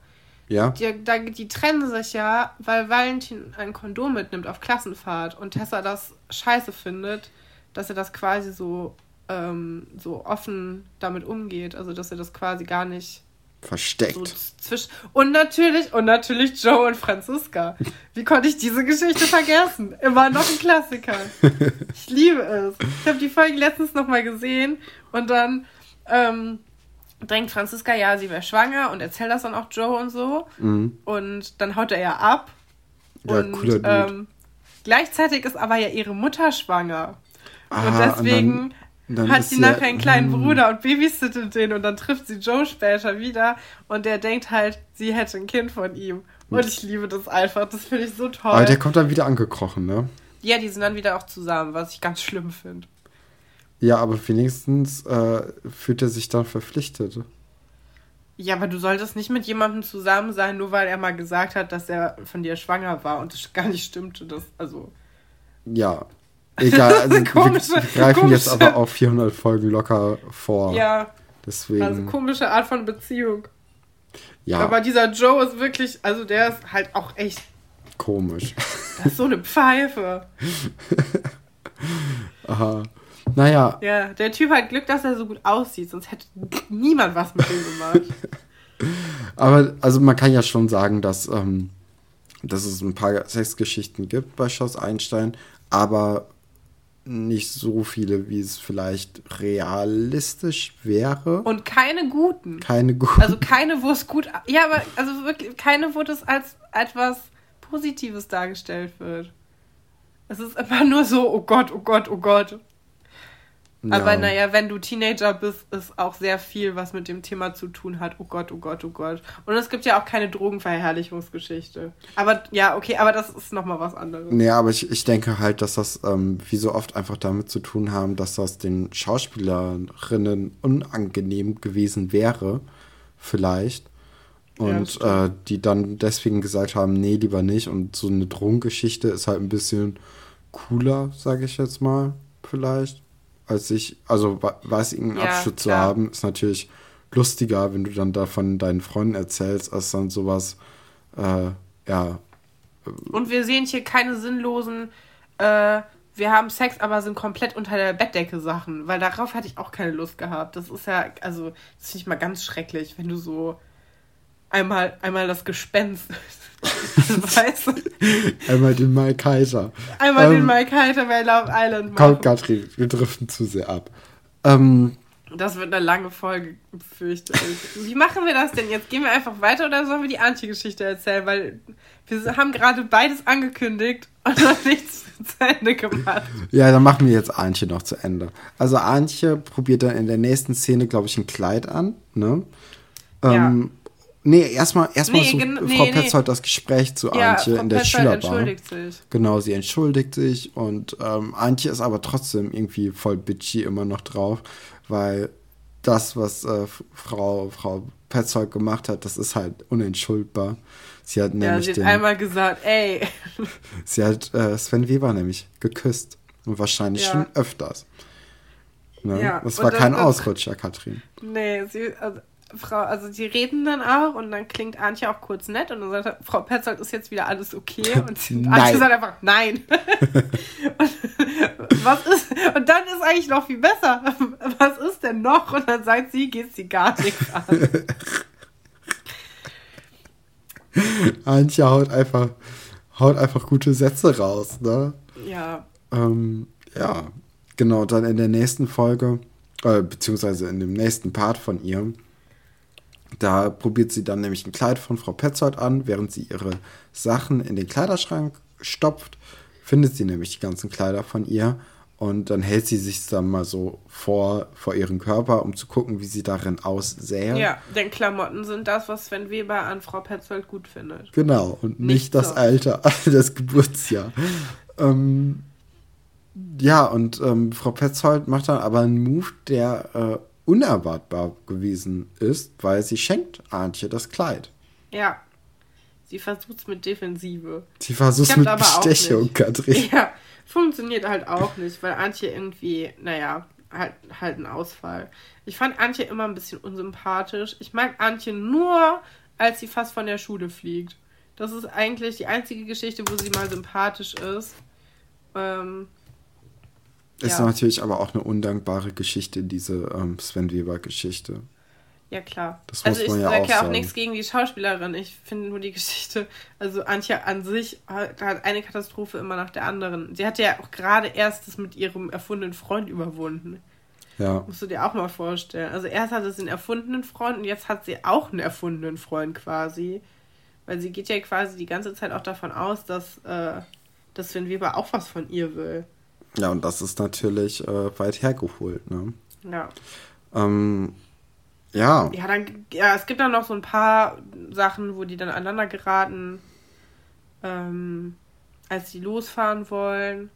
Ja. Die, da, die trennen sich ja, weil Valentin ein Kondom mitnimmt auf Klassenfahrt und Tessa das scheiße findet, dass er das quasi so, ähm, so offen damit umgeht. Also, dass er das quasi gar nicht versteckt. So zwischen und natürlich, und natürlich Joe und Franziska. Wie konnte ich diese Geschichte vergessen? Immer noch ein Klassiker. [LAUGHS] Ich liebe es. Ich habe die Folge letztens nochmal gesehen und dann ähm, denkt Franziska, ja, sie wäre schwanger und erzählt das dann auch Joe und so. Mhm. Und dann haut er ja ab. Ja, und cooler ähm, gleichzeitig ist aber ja ihre Mutter schwanger. Ah, und deswegen und hat sie nachher einen kleinen mm. Bruder und babysittet den und dann trifft sie Joe später wieder und der denkt halt, sie hätte ein Kind von ihm. Und ich liebe das einfach, das finde ich so toll. Aber der kommt dann wieder angekrochen, ne? Ja, die sind dann wieder auch zusammen, was ich ganz schlimm finde. Ja, aber wenigstens äh, fühlt er sich dann verpflichtet. Ja, aber du solltest nicht mit jemandem zusammen sein, nur weil er mal gesagt hat, dass er von dir schwanger war und das gar nicht stimmte. Das, also. Ja, Egal, also [LAUGHS] komische, wir, wir greifen komische. jetzt aber auch 400 Folgen locker vor. Ja. Deswegen. Also komische Art von Beziehung. Ja. Aber dieser Joe ist wirklich, also der ist halt auch echt komisch. Das ist so eine Pfeife. [LAUGHS] Aha. Naja. Ja, der Typ hat Glück, dass er so gut aussieht, sonst hätte niemand was mit ihm gemacht. [LAUGHS] Aber also man kann ja schon sagen, dass, ähm, dass es ein paar Sexgeschichten gibt bei Schloss Einstein, aber nicht so viele, wie es vielleicht realistisch wäre. Und keine guten. Keine guten. Also keine, wo es gut. Ja, aber also wirklich keine, wo das als etwas Positives dargestellt wird. Es ist immer nur so, oh Gott, oh Gott, oh Gott. Ja. Aber naja, wenn du Teenager bist, ist auch sehr viel, was mit dem Thema zu tun hat. Oh Gott, oh Gott, oh Gott. Und es gibt ja auch keine Drogenverherrlichungsgeschichte. Aber ja, okay, aber das ist nochmal was anderes. Nee, aber ich, ich denke halt, dass das ähm, wie so oft einfach damit zu tun haben, dass das den Schauspielerinnen unangenehm gewesen wäre. Vielleicht. Und ja, äh, die dann deswegen gesagt haben, nee, lieber nicht. Und so eine Drogengeschichte ist halt ein bisschen cooler, sage ich jetzt mal, vielleicht als ich, also weiß einen ja, Abschluss zu haben, ist natürlich lustiger, wenn du dann davon deinen Freunden erzählst, als dann sowas, äh, ja. Und wir sehen hier keine sinnlosen, äh, wir haben Sex, aber sind komplett unter der Bettdecke Sachen, weil darauf hatte ich auch keine Lust gehabt. Das ist ja, also, das finde ich mal ganz schrecklich, wenn du so einmal, einmal das Gespenst [LAUGHS] weißt du? Einmal den Mike Kaiser. Einmal ähm, den Mike Kaiser bei Love Island machen. Komm, Katrin, wir driften zu sehr ab. Ähm, das wird eine lange Folge, fürchte ich. Wie machen wir das denn jetzt? Gehen wir einfach weiter oder sollen wir die Antje-Geschichte erzählen? Weil wir haben gerade beides angekündigt und noch [LAUGHS] nichts zu Ende gemacht. Ja, dann machen wir jetzt Antje noch zu Ende. Also Antje probiert dann in der nächsten Szene, glaube ich, ein Kleid an. Ne? Ähm, ja. Nee, erstmal erstmal nee, so nee, Frau Petzold nee. das Gespräch zu ja, Antje Frau in der Petzold Schülerbar. entschuldigt sich. Genau, sie entschuldigt sich und ähm, Antje ist aber trotzdem irgendwie voll bitchy immer noch drauf, weil das, was äh, Frau, Frau Petzold gemacht hat, das ist halt unentschuldbar. Sie hat nämlich ja, sie hat den, einmal gesagt, ey. [LAUGHS] sie hat äh, Sven Weber nämlich geküsst und wahrscheinlich ja. schon öfters. Ne? Ja, das war kein das, Ausrutscher, Katrin. Nee, sie, also, Frau, also die reden dann auch und dann klingt Antje auch kurz nett und dann sagt Frau Petzold, ist jetzt wieder alles okay? [LAUGHS] Und Antje sagt einfach, nein. [LAUGHS] und, was ist, und dann ist eigentlich noch viel besser. Was ist denn noch? Und dann sagt sie, geht sie gar nichts an. [LAUGHS] Antje haut einfach, haut einfach gute Sätze raus, ne? Ja. Ähm, ja, genau, dann in der nächsten Folge, äh, beziehungsweise in dem nächsten Part von ihr, da probiert sie dann nämlich ein Kleid von Frau Petzold an, während sie ihre Sachen in den Kleiderschrank stopft, findet sie nämlich die ganzen Kleider von ihr und dann hält sie sich dann mal so vor, vor ihren Körper, um zu gucken, wie sie darin aussähe. Ja, denn Klamotten sind das, was Sven Weber an Frau Petzold gut findet. Genau, und nicht, nicht das so. Alter, [LAUGHS] das Geburtsjahr. ähm, ja, und ähm, Frau Petzold macht dann aber einen Move, der äh, unerwartbar gewesen ist, weil sie schenkt Antje das Kleid. Ja. Sie versucht es mit Defensive. Sie versucht es mit Bestechung, Katrin. [LAUGHS] Ja, funktioniert halt auch nicht, weil Antje irgendwie, naja, halt, halt ein Ausfall. Ich fand Antje immer ein bisschen unsympathisch. Ich mag Antje nur, als sie fast von der Schule fliegt. Das ist eigentlich die einzige Geschichte, wo sie mal sympathisch ist. Ähm, ist ja. natürlich aber auch eine undankbare Geschichte, diese ähm, Sven Weber-Geschichte. Ja, klar. Das muss also ich sage ja auch, nichts gegen die Schauspielerin. Ich finde nur die Geschichte, also Antje an sich hat, hat eine Katastrophe immer nach der anderen. Sie hatte ja auch gerade erst das mit ihrem erfundenen Freund überwunden. Ja. Musst du dir auch mal vorstellen. Also erst hatte sie einen erfundenen Freund und jetzt hat sie auch einen erfundenen Freund quasi. Weil sie geht ja quasi die ganze Zeit auch davon aus, dass, äh, dass Sven Weber auch was von ihr will. Ja, und das ist natürlich äh, weit hergeholt, ne? Ja. Ähm, ja. Ja, dann, ja, es gibt dann noch so ein paar Sachen, wo die dann aneinander geraten, ähm, als sie losfahren wollen.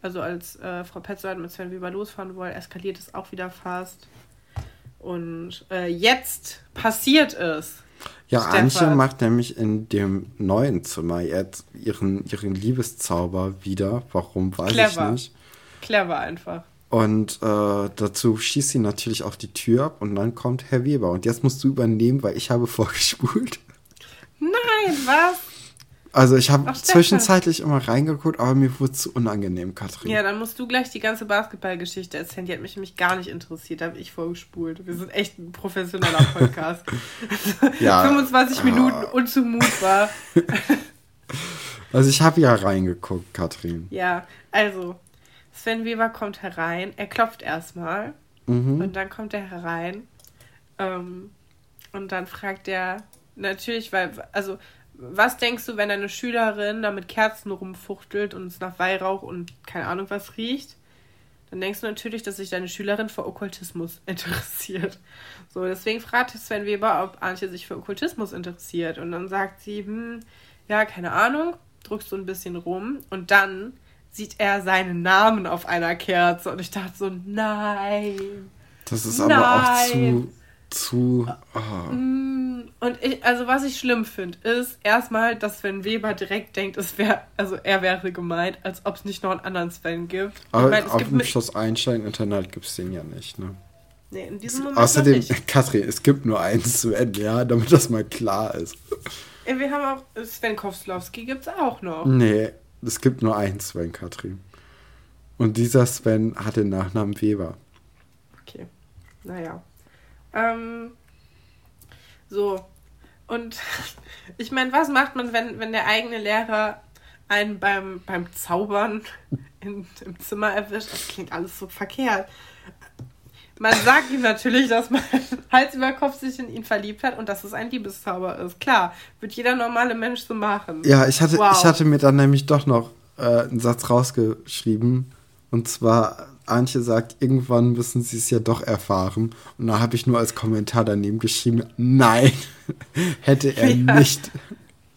Also als äh, Frau Petzold mit Sven Weber losfahren wollen, eskaliert es auch wieder fast. Und äh, jetzt passiert es. Ja, Stefan. Antje macht nämlich in dem neuen Zimmer jetzt ihren, ihren Liebeszauber wieder. Warum, weiß Clever. ich nicht. Clever einfach. Und äh, dazu schießt sie natürlich auch die Tür ab und dann kommt Herr Weber. Und jetzt musst du übernehmen, weil ich habe [LAUGHS] vorgespult. Nein, was? Also ich habe zwischenzeitlich immer reingeguckt, aber mir wurde es zu unangenehm, Katrin. Ja, dann musst du gleich die ganze Basketballgeschichte erzählen. Die hat mich nämlich gar nicht interessiert. Da habe ich vorgespult. Wir sind echt ein professioneller Podcast. [LAUGHS] ja, 25 Minuten ah. unzumutbar. [LAUGHS] also ich habe ja reingeguckt, Katrin. Ja, also Sven Weber kommt herein. Er klopft erstmal. Mhm. Und dann kommt er herein. Ähm, und dann fragt er natürlich, weil, also was denkst du, wenn eine Schülerin da mit Kerzen rumfuchtelt und es nach Weihrauch und keine Ahnung was riecht? Dann denkst du natürlich, dass sich deine Schülerin für Okkultismus [LAUGHS] interessiert. So, deswegen fragt Sven Weber, ob Antje sich für Okkultismus interessiert. Und dann sagt sie, hm, ja, keine Ahnung, drückst so ein bisschen rum und dann sieht er seinen Namen auf einer Kerze. Und ich dachte so, nein. Das ist nein. aber auch zu zu. Oh. Und ich, also was ich schlimm finde, ist erstmal, dass Sven Weber direkt denkt, es wäre, also er wäre gemeint, als ob es nicht noch einen anderen Sven gibt. Aber ich mein, auf dem Schloss Einstein-Internat gibt es den ja nicht, ne? Nee, in diesem Moment Außerdem, nicht. [LAUGHS] Katrin, es gibt nur einen Sven, ja, damit das mal klar ist. Wir haben auch, Sven Kowslowski gibt es auch noch. Nee, es gibt nur einen Sven, Katrin. Und dieser Sven hat den Nachnamen Weber. Okay, naja. Ähm, so. Und [LAUGHS] ich meine, was macht man, wenn, wenn der eigene Lehrer einen beim, beim Zaubern [LAUGHS] in, im Zimmer erwischt? Das klingt alles so verkehrt. Man sagt ihm natürlich, dass man [LAUGHS] Hals über Kopf sich in ihn verliebt hat und dass es ein Liebeszauber ist. Klar, wird jeder normale Mensch so machen. Ja, ich hatte, wow. ich hatte mir dann nämlich doch noch äh, einen Satz rausgeschrieben. Und zwar Antje sagt, irgendwann müssen sie es ja doch erfahren. Und da habe ich nur als Kommentar daneben geschrieben, nein, [LAUGHS] hätte er ja. nicht.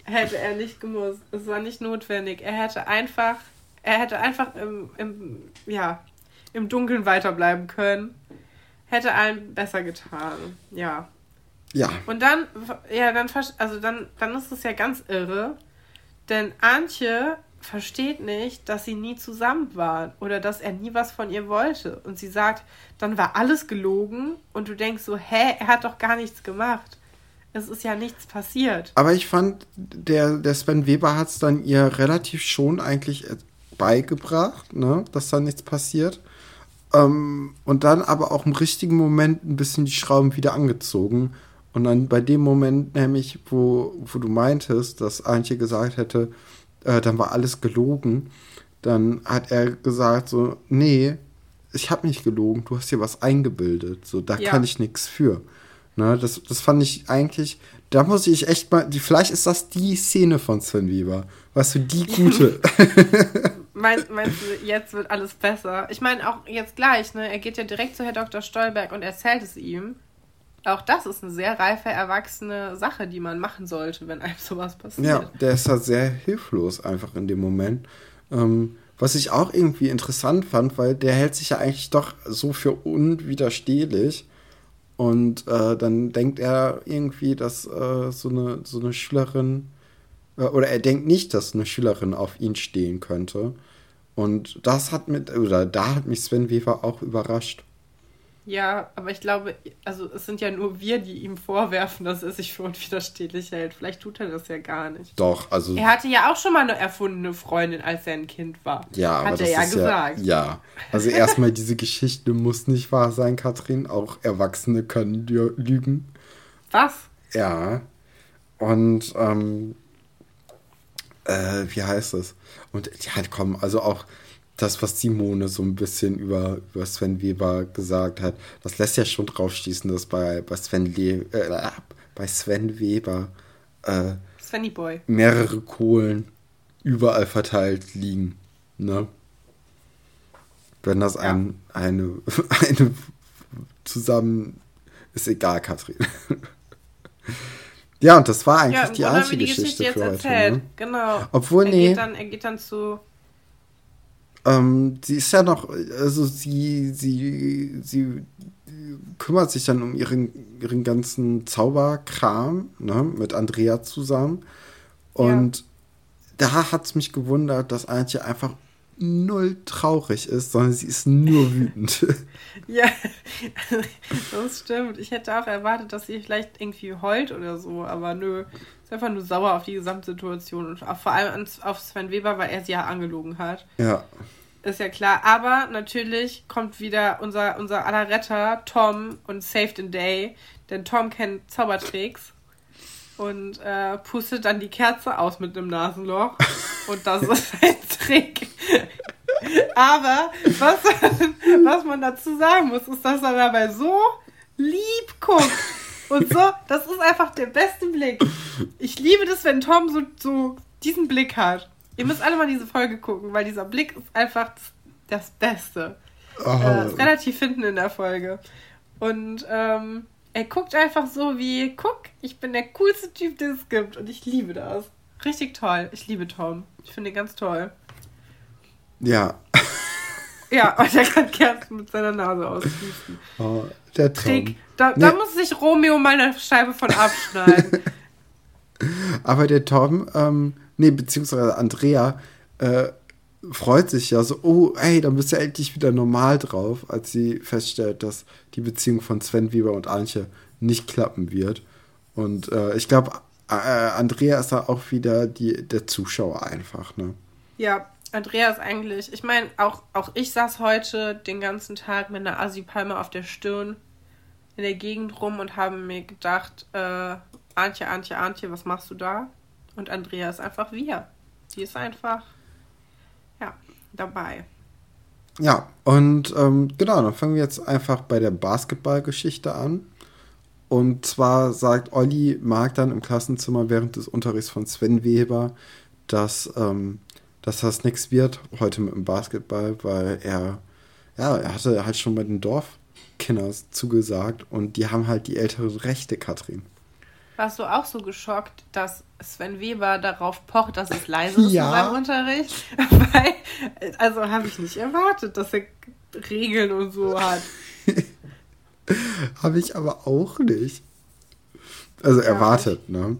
Hätte er nicht gemusst. Es war nicht notwendig. Er hätte einfach, er hätte einfach im, im, ja, im Dunkeln weiterbleiben können. Hätte allen besser getan. Ja. Ja. Und dann, ja, dann, also dann, dann ist es ja ganz irre. Denn Antje versteht nicht, dass sie nie zusammen waren oder dass er nie was von ihr wollte. Und sie sagt, dann war alles gelogen und du denkst so, hä, er hat doch gar nichts gemacht. Es ist ja nichts passiert. Aber ich fand, der, der Sven Weber hat es dann ihr relativ schon eigentlich beigebracht, ne, dass da nichts passiert. Ähm, und dann aber auch im richtigen Moment ein bisschen die Schrauben wieder angezogen. Und dann bei dem Moment, nämlich, wo, wo du meintest, dass Antje gesagt hätte, äh, dann war alles gelogen, dann hat er gesagt so, nee, ich habe nicht gelogen, du hast hier was eingebildet, so, da ja. kann ich nichts für. Ne, das, das fand ich eigentlich, da muss ich echt mal, die, vielleicht ist das die Szene von Sven Weber, weißt du, die gute. [LAUGHS] meinst, meinst du, jetzt wird alles besser? Ich meine, auch jetzt gleich, ne, er geht ja direkt zu Herr Dr. Stolberg und erzählt es ihm. Auch das ist eine sehr reife, erwachsene Sache, die man machen sollte, wenn einem [LAUGHS] sowas passiert. Ja, der ist halt sehr hilflos einfach in dem Moment. Ähm, was ich auch irgendwie interessant fand, weil der hält sich ja eigentlich doch so für unwiderstehlich. Und äh, dann denkt er irgendwie, dass äh, so, eine, so eine Schülerin, äh, oder er denkt nicht, dass eine Schülerin auf ihn stehen könnte. Und das hat mit, oder da hat mich Sven Weber auch überrascht. Ja, aber ich glaube, also es sind ja nur wir, die ihm vorwerfen, dass er sich für unwiderstehlich hält. Vielleicht tut er das ja gar nicht. Doch, also. Er hatte ja auch schon mal eine erfundene Freundin, als er ein Kind war. Ja, Hat aber er ja gesagt. Ja, ja. Also erstmal, diese Geschichte muss nicht wahr sein, Katrin. Auch Erwachsene können lügen. Was? Ja. Und, ähm, äh, wie heißt es? Und ja, komm, also auch das, was Simone so ein bisschen über, über Sven Weber gesagt hat, das lässt ja schon drauf schließen, dass bei, bei, Sven, Le äh, bei Sven Weber äh, mehrere Kohlen überall verteilt liegen. Ne? Wenn das ja. ein, eine, [LAUGHS] eine zusammen ist egal, Katrin. ja, und das war eigentlich ja, die einzige die Geschichte, Geschichte für heute. Ne? Genau. Obwohl, er nee. Geht dann, er geht dann zu ähm, sie ist ja noch, also sie, sie, sie kümmert sich dann um ihren, ihren ganzen Zauberkram, ne, mit Andrea zusammen. Und ja. da hat es mich gewundert, dass Antje einfach null traurig ist, sondern sie ist nur [LAUGHS] wütend. ja, [LAUGHS] das stimmt. Ich hätte auch erwartet, dass sie vielleicht irgendwie heult oder so, aber nö. Ist einfach nur sauer auf die Gesamtsituation und vor allem auf Sven Weber, weil er sie ja angelogen hat. Ja. Ist ja klar. Aber natürlich kommt wieder unser, unser aller Retter, Tom, und saved the day. Denn Tom kennt Zaubertricks und äh, pustet dann die Kerze aus mit einem Nasenloch. Und das ist [LAUGHS] ein Trick. Aber was, was man dazu sagen muss, ist, dass er dabei so lieb guckt. Und so, das ist einfach der beste Blick. Ich liebe das, wenn Tom so, so diesen Blick hat. Ihr müsst alle mal diese Folge gucken, weil dieser Blick ist einfach das, Beste. Oh. Äh, ist relativ hinten in der Folge. Und ähm, er guckt einfach so wie, guck, ich bin der coolste Typ, den es gibt. Und ich liebe das. Richtig toll. Ich liebe Tom. Ich finde ihn ganz toll. Ja. Ja, [LAUGHS] und er kann Kerzen mit seiner Nase ausschießen. Oh, der Tom. Trick. Da, nee. da muss sich Romeo mal eine Scheibe von abschneiden. [LAUGHS] Aber der Tom, ähm, nee, beziehungsweise Andrea, äh, freut sich ja so, oh, hey, dann bist du endlich wieder normal drauf, als sie feststellt, dass die Beziehung von Sven Weber und Antje nicht klappen wird. Und äh, ich glaube, äh, Andrea ist da auch wieder die, der Zuschauer einfach, ne? Ja, Andrea ist eigentlich, ich meine, auch, auch ich saß heute den ganzen Tag mit einer Assi-Palme auf der Stirn in der Gegend rum und habe mir gedacht, äh, Antje, Antje, Antje, was machst du da? Und Andrea ist einfach wir. Die ist einfach dabei. Ja, und ähm, genau, dann fangen wir jetzt einfach bei der Basketballgeschichte an. Und zwar sagt Olli Mark dann im Klassenzimmer während des Unterrichts von Sven Weber, dass, ähm, dass das nichts wird heute mit dem Basketball, weil er, ja, er hatte halt schon bei den Dorfkinders zugesagt und die haben halt die älteren Rechte, Katrin warst du auch so geschockt, dass Sven Weber darauf pocht, dass es leise ist ja. in seinem Unterricht? [LAUGHS] Weil, also habe ich nicht erwartet, dass er Regeln und so hat. [LAUGHS] habe ich aber auch nicht. Also ja, erwartet, ne?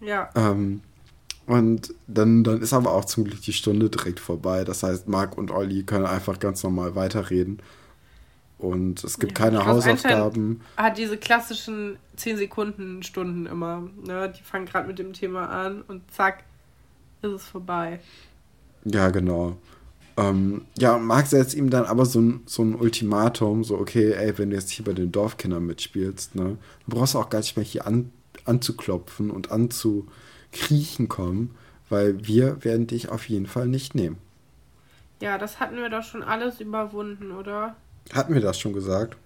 Ja. Ähm, Und dann, dann ist aber auch zum Glück die Stunde direkt vorbei. Das heißt, Marc und Olli können einfach ganz normal weiterreden. Und es gibt ja, keine Hausaufgaben. Hat diese klassischen 10 Sekunden Stunden immer. Ne? Die fangen gerade mit dem Thema an und zack, ist es vorbei. Ja, genau. Ähm, ja, Marc setzt ihm dann aber so ein, so ein Ultimatum, so, okay, ey, wenn du jetzt hier bei den Dorfkindern mitspielst, ne, dann brauchst du auch gar nicht mehr hier an, anzuklopfen und anzukriechen kommen, weil wir werden dich auf jeden Fall nicht nehmen. Ja, das hatten wir doch schon alles überwunden, oder? Hatten wir das schon gesagt?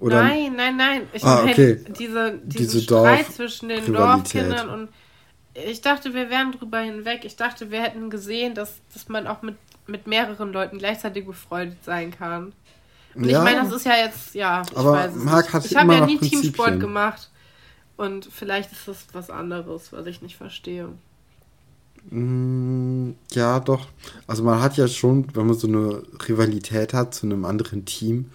Oder? Nein, nein, nein. Ich ah, okay. diese, diese Streit zwischen den Dorfkindern und ich dachte, wir wären drüber hinweg. Ich dachte, wir hätten gesehen, dass, dass man auch mit, mit mehreren Leuten gleichzeitig befreundet sein kann. Und ja, ich meine, das ist ja jetzt, ja, ich aber weiß es Marc hat Ich habe ja nie Teamsport gemacht. Und vielleicht ist das was anderes, was ich nicht verstehe. Mm, ja, doch. Also man hat ja schon, wenn man so eine Rivalität hat zu einem anderen Team,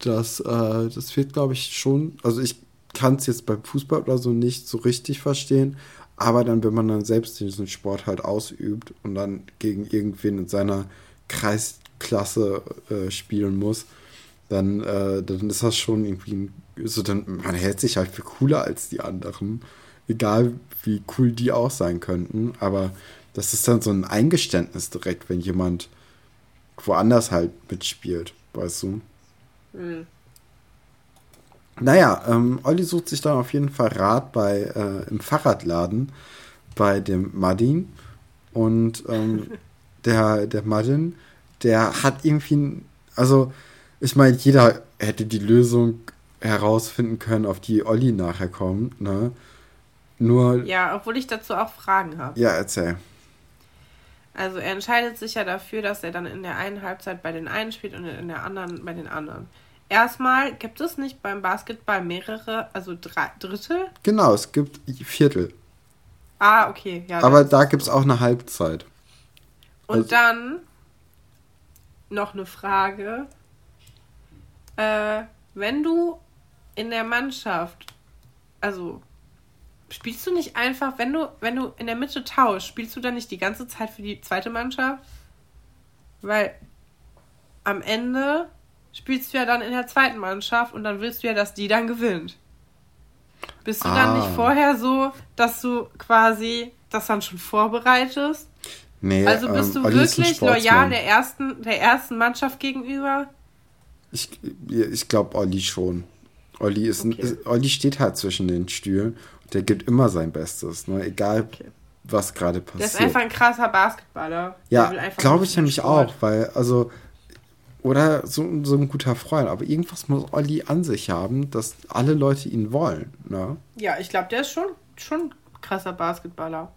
das, äh, das wird, glaube ich, schon, also ich kann es jetzt beim Fußball oder so nicht so richtig verstehen, aber dann, wenn man dann selbst diesen Sport halt ausübt und dann gegen irgendwen in seiner Kreisklasse äh, spielen muss, dann, äh, dann ist das schon irgendwie so, dann, man hält sich halt für cooler als die anderen egal wie cool die auch sein könnten. Aber das ist dann so ein Eingeständnis direkt, wenn jemand woanders halt mitspielt, weißt du? Mhm. Naja, ähm, Olli sucht sich dann auf jeden Fall Rat bei äh, im Fahrradladen bei dem Madin. Und ähm, [LAUGHS] der, der Madin, der hat irgendwie, also ich meine, jeder hätte die Lösung herausfinden können, auf die Olli nachher kommt, ne? Nur. Ja, obwohl ich dazu auch Fragen habe. Ja, erzähl. Also er entscheidet sich ja dafür, dass er dann in der einen Halbzeit bei den einen spielt und in der anderen bei den anderen. Erstmal gibt es nicht beim Basketball mehrere, also drei, Drittel? Genau, es gibt Viertel. Ah, okay. Ja, Aber da gibt es auch eine Halbzeit. Und also, dann noch eine Frage. Äh, wenn du in der Mannschaft, also spielst du nicht einfach, wenn du, wenn du in der Mitte tauschst, spielst du dann nicht die ganze Zeit für die zweite Mannschaft? Weil am Ende spielst du ja dann in der zweiten Mannschaft und dann willst du ja, dass die dann gewinnt. Bist du ah. dann nicht vorher so, dass du quasi das dann schon vorbereitest? Nee, also bist ähm, du wirklich loyal der ersten, der ersten Mannschaft gegenüber? Ich, ich glaube Olli schon. Olli, ist, okay. ist, Olli steht halt zwischen den Stühlen der gibt immer sein Bestes, ne? egal okay. was gerade passiert. Der ist einfach ein krasser Basketballer. Ja, glaube ich nämlich auch, weil, also, oder so, so ein guter Freund, aber irgendwas muss Olli an sich haben, dass alle Leute ihn wollen. Ne? Ja, ich glaube, der ist schon, schon krasser Basketballer.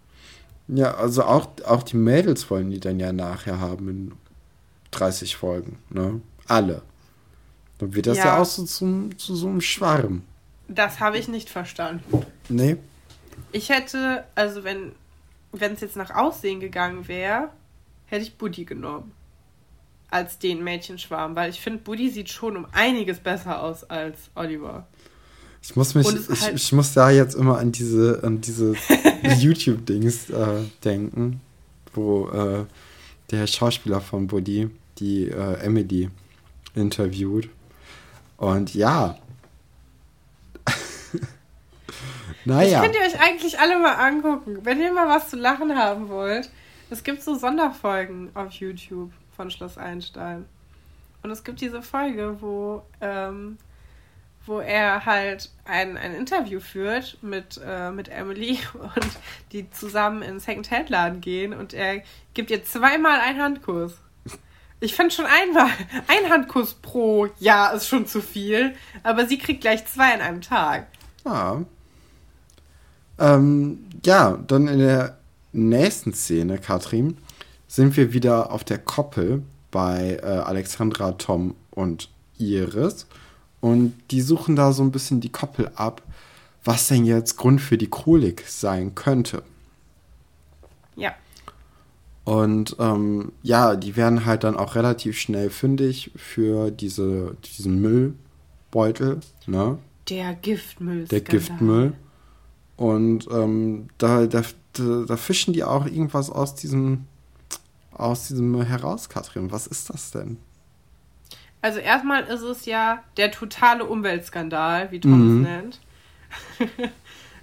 Ja, also auch, auch die Mädels wollen die dann ja nachher haben in 30 Folgen. Ne? Alle. Dann wird das ja, ja auch so zum, zu so einem Schwarm. Das habe ich nicht verstanden. Nee. Ich hätte, also wenn wenn es jetzt nach Aussehen gegangen wäre, hätte ich Buddy genommen. Als den Mädchenschwarm, weil ich finde, Buddy sieht schon um einiges besser aus als Oliver. Ich muss mich, ich, halt ich muss da jetzt immer an diese, an diese [LAUGHS] YouTube-Dings äh, denken, wo äh, der Schauspieler von Buddy die äh, Emily interviewt. Und ja, Naja. Das könnt ihr euch eigentlich alle mal angucken. Wenn ihr mal was zu lachen haben wollt, es gibt so Sonderfolgen auf YouTube von Schloss Einstein. Und es gibt diese Folge, wo, ähm, wo er halt ein, ein Interview führt mit, äh, mit Emily [LAUGHS] und die zusammen in Second-Hand-Laden gehen und er gibt ihr zweimal einen Handkuss. Ich finde schon einmal, ein Handkuss pro Jahr ist schon zu viel, aber sie kriegt gleich zwei an einem Tag. Ah, ähm, ja, dann in der nächsten Szene, Katrin, sind wir wieder auf der Koppel bei äh, Alexandra, Tom und Iris. Und die suchen da so ein bisschen die Koppel ab, was denn jetzt Grund für die Kolik sein könnte. Ja. Und ähm, ja, die werden halt dann auch relativ schnell fündig für diese, diesen Müllbeutel, ne? Der Giftmüll. Der Giftmüll. Und ähm, da, da, da, fischen die auch irgendwas aus diesem, aus diesem heraus, Katrin. Was ist das denn? Also erstmal ist es ja der totale Umweltskandal, wie Tom mhm. es nennt. [LAUGHS]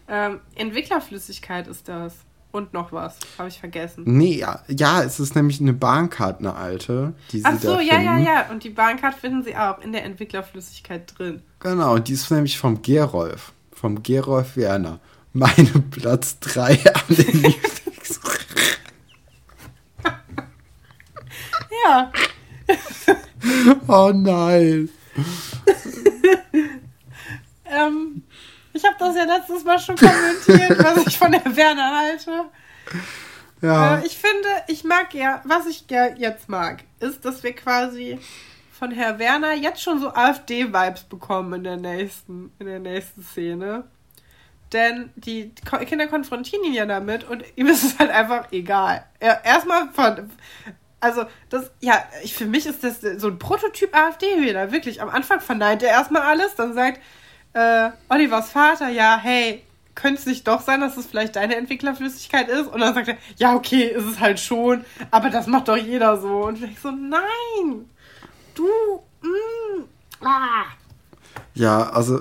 ähm, Entwicklerflüssigkeit ist das. Und noch was, habe ich vergessen. Nee, ja, ja, es ist nämlich eine Bahncard, eine alte. Die sie Ach so, ja, ja, ja. Und die Bahncard finden sie auch in der Entwicklerflüssigkeit drin. Genau, die ist nämlich vom Gerolf. Vom Gerolf Werner. Meine Platz 3 an den Lieblings. ja. oh nein. ähm, ich habe das ja letztes Mal schon kommentiert, was ich von der Werner halte. Ja. Äh, ich finde, ich mag ja, was ich jetzt mag, ist, dass wir quasi von Herr Werner jetzt schon so AfD-Vibes bekommen in der nächsten, in der nächsten Szene. Denn die Kinder konfrontieren ihn ja damit und ihm ist es halt einfach egal. Er, erstmal von. Also, das, ja, ich, für mich ist das so ein Prototyp AfD-Wähler, wirklich. Am Anfang verneint er erstmal alles, dann sagt, äh, Olivers Vater, ja, hey, könnte es nicht doch sein, dass es vielleicht deine Entwicklerflüssigkeit ist? Und dann sagt er, ja, okay, ist es halt schon, aber das macht doch jeder so. Und ich so, nein, du, mm, ah. Ja, also.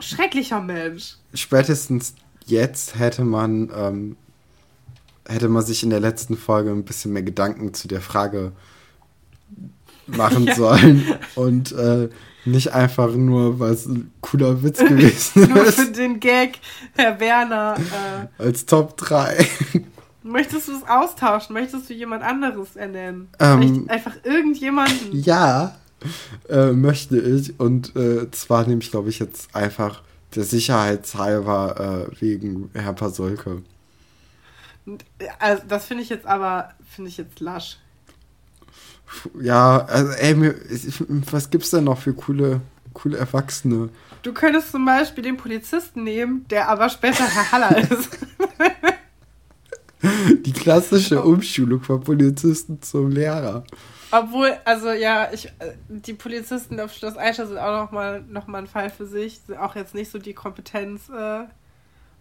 Schrecklicher Mensch. Spätestens jetzt hätte man, ähm, hätte man sich in der letzten Folge ein bisschen mehr Gedanken zu der Frage machen [LAUGHS] ja. sollen. Und äh, nicht einfach nur, weil es ein cooler Witz [LAUGHS] gewesen ist. nur für den Gag, Herr Werner. Äh, Als Top 3. Möchtest du es austauschen? Möchtest du jemand anderes ernennen? Ähm, einfach irgendjemanden? Ja, äh, möchte ich. Und äh, zwar nehme ich, glaube ich, jetzt einfach der Sicherheitshalber äh, wegen Herr Pasolke. Also, das finde ich jetzt aber, finde ich jetzt lasch. Ja, also ey, mir, was gibt's denn noch für coole, coole Erwachsene? Du könntest zum Beispiel den Polizisten nehmen, der aber später Herr Haller [LAUGHS] ist. Die klassische Umschulung von Polizisten zum Lehrer. Obwohl, also ja, ich, die Polizisten auf Schloss Eicher sind auch nochmal noch mal ein Fall für sich. Sind auch jetzt nicht so die Kompetenz. Äh,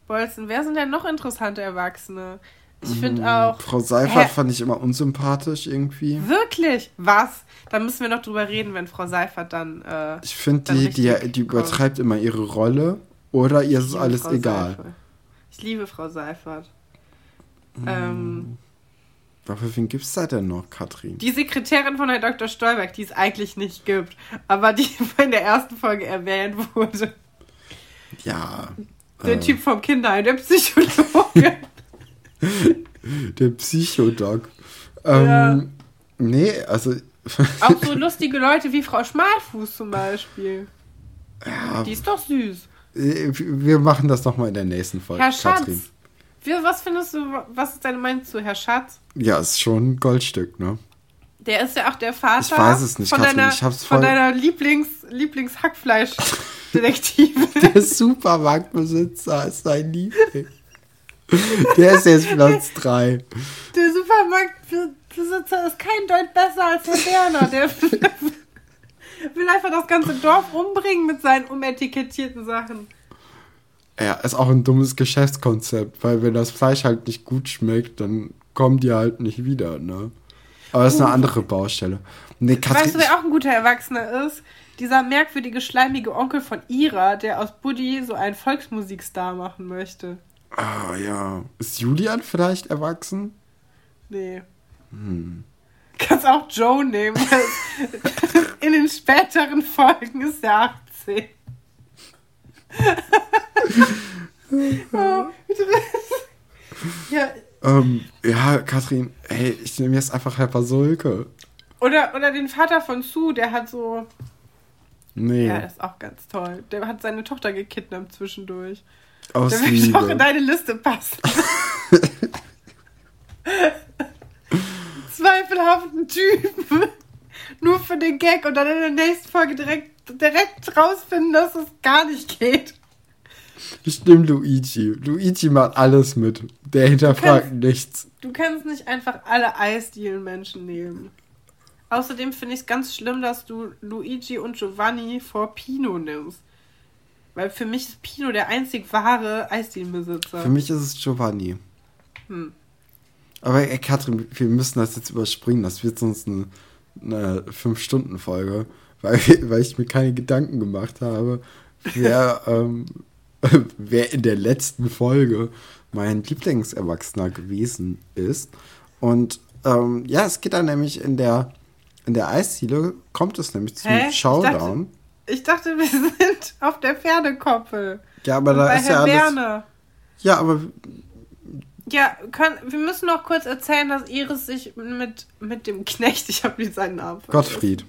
Bolzen. Wer sind denn noch interessante Erwachsene? Ich finde mhm. auch. Frau Seifert hä? fand ich immer unsympathisch irgendwie. Wirklich? Was? Da müssen wir noch drüber reden, wenn Frau Seifert dann. Äh, ich finde, die, die, die übertreibt immer ihre Rolle oder ihr ist alles Frau egal. Seifert. Ich liebe Frau Seifert. Mhm. Ähm, für wen gibt es da denn noch, Katrin? Die Sekretärin von Herrn Dr. Stolberg, die es eigentlich nicht gibt, aber die [LAUGHS] in der ersten Folge erwähnt wurde. Ja. Der äh, Typ vom Kinderheim, der Psychologe. [LAUGHS] Der Psychodoc. Ähm, ja. Nee, also. [LAUGHS] Auch so lustige Leute wie Frau Schmalfuß zum Beispiel. Ja. Die ist doch süß. Äh, wir machen das nochmal in der nächsten Folge. Herr Schatz. Katrin. Was findest du, was ist deine Meinung zu Herr Schatz? Ja, ist schon ein Goldstück, ne? Der ist ja auch der Vater ich weiß es nicht, von, Katrin, deiner, ich hab's voll... von deiner Lieblings, Lieblingshackfleisch-Detektive. [LAUGHS] der Supermarktbesitzer ist sein Liebling. Der ist jetzt Platz 3. Der Supermarktbesitzer ist kein Deut besser als Herr Werner. Der [LAUGHS] will einfach das ganze Dorf umbringen mit seinen umetikettierten Sachen. Ja, ist auch ein dummes Geschäftskonzept, weil wenn das Fleisch halt nicht gut schmeckt, dann kommen die halt nicht wieder, ne? Aber das ist eine uh. andere Baustelle. Nee, weißt du, wer auch ein guter Erwachsener ist? Dieser merkwürdige, schleimige Onkel von Ira, der aus Buddy so einen Volksmusikstar machen möchte. Ah, ja. Ist Julian vielleicht erwachsen? Nee. Hm. Kannst auch Joe nehmen. [LAUGHS] In den späteren Folgen ist er 18. oh, ja. Ähm, ja, Katrin, hey, ich nehme jetzt einfach Herr Pasulke. Oder, oder den Vater von Sue, der hat so. Nee. Ja, das ist auch ganz toll. Der hat seine Tochter gekidnappt zwischendurch. Aus Der möchte auch in deine Liste passen. [LAUGHS] Zweifelhaften Typen. Nur für den Gag und dann in der nächsten Folge direkt, direkt rausfinden, dass es gar nicht geht. Stimmt, Luigi. Luigi macht alles mit. Der hinterfragt kannst, nichts. Du kannst nicht einfach alle Eisdielen-Menschen nehmen. Außerdem finde ich es ganz schlimm, dass du Luigi und Giovanni vor Pino nimmst. Weil für mich ist Pino der einzig wahre Eisdielenbesitzer. Für mich ist es Giovanni. Hm. Aber ey, Katrin, wir müssen das jetzt überspringen. Das wird sonst eine, eine 5-Stunden-Folge, weil, weil ich mir keine Gedanken gemacht habe, wer, [LAUGHS] ähm, wer in der letzten Folge mein Lieblingserwachsener gewesen ist. Und ähm, ja, es geht dann nämlich in der, in der Eisziele, kommt es nämlich zum Hä? Showdown. Ich dachte, ich dachte, wir [LAUGHS] sind auf der Pferdekoppel. Ja, aber da ist Herr ja alles... Ja, aber ja, kann, wir müssen noch kurz erzählen, dass Iris sich mit, mit dem Knecht, [LAUGHS] ich habe nicht seinen Namen vergessen. Gottfried.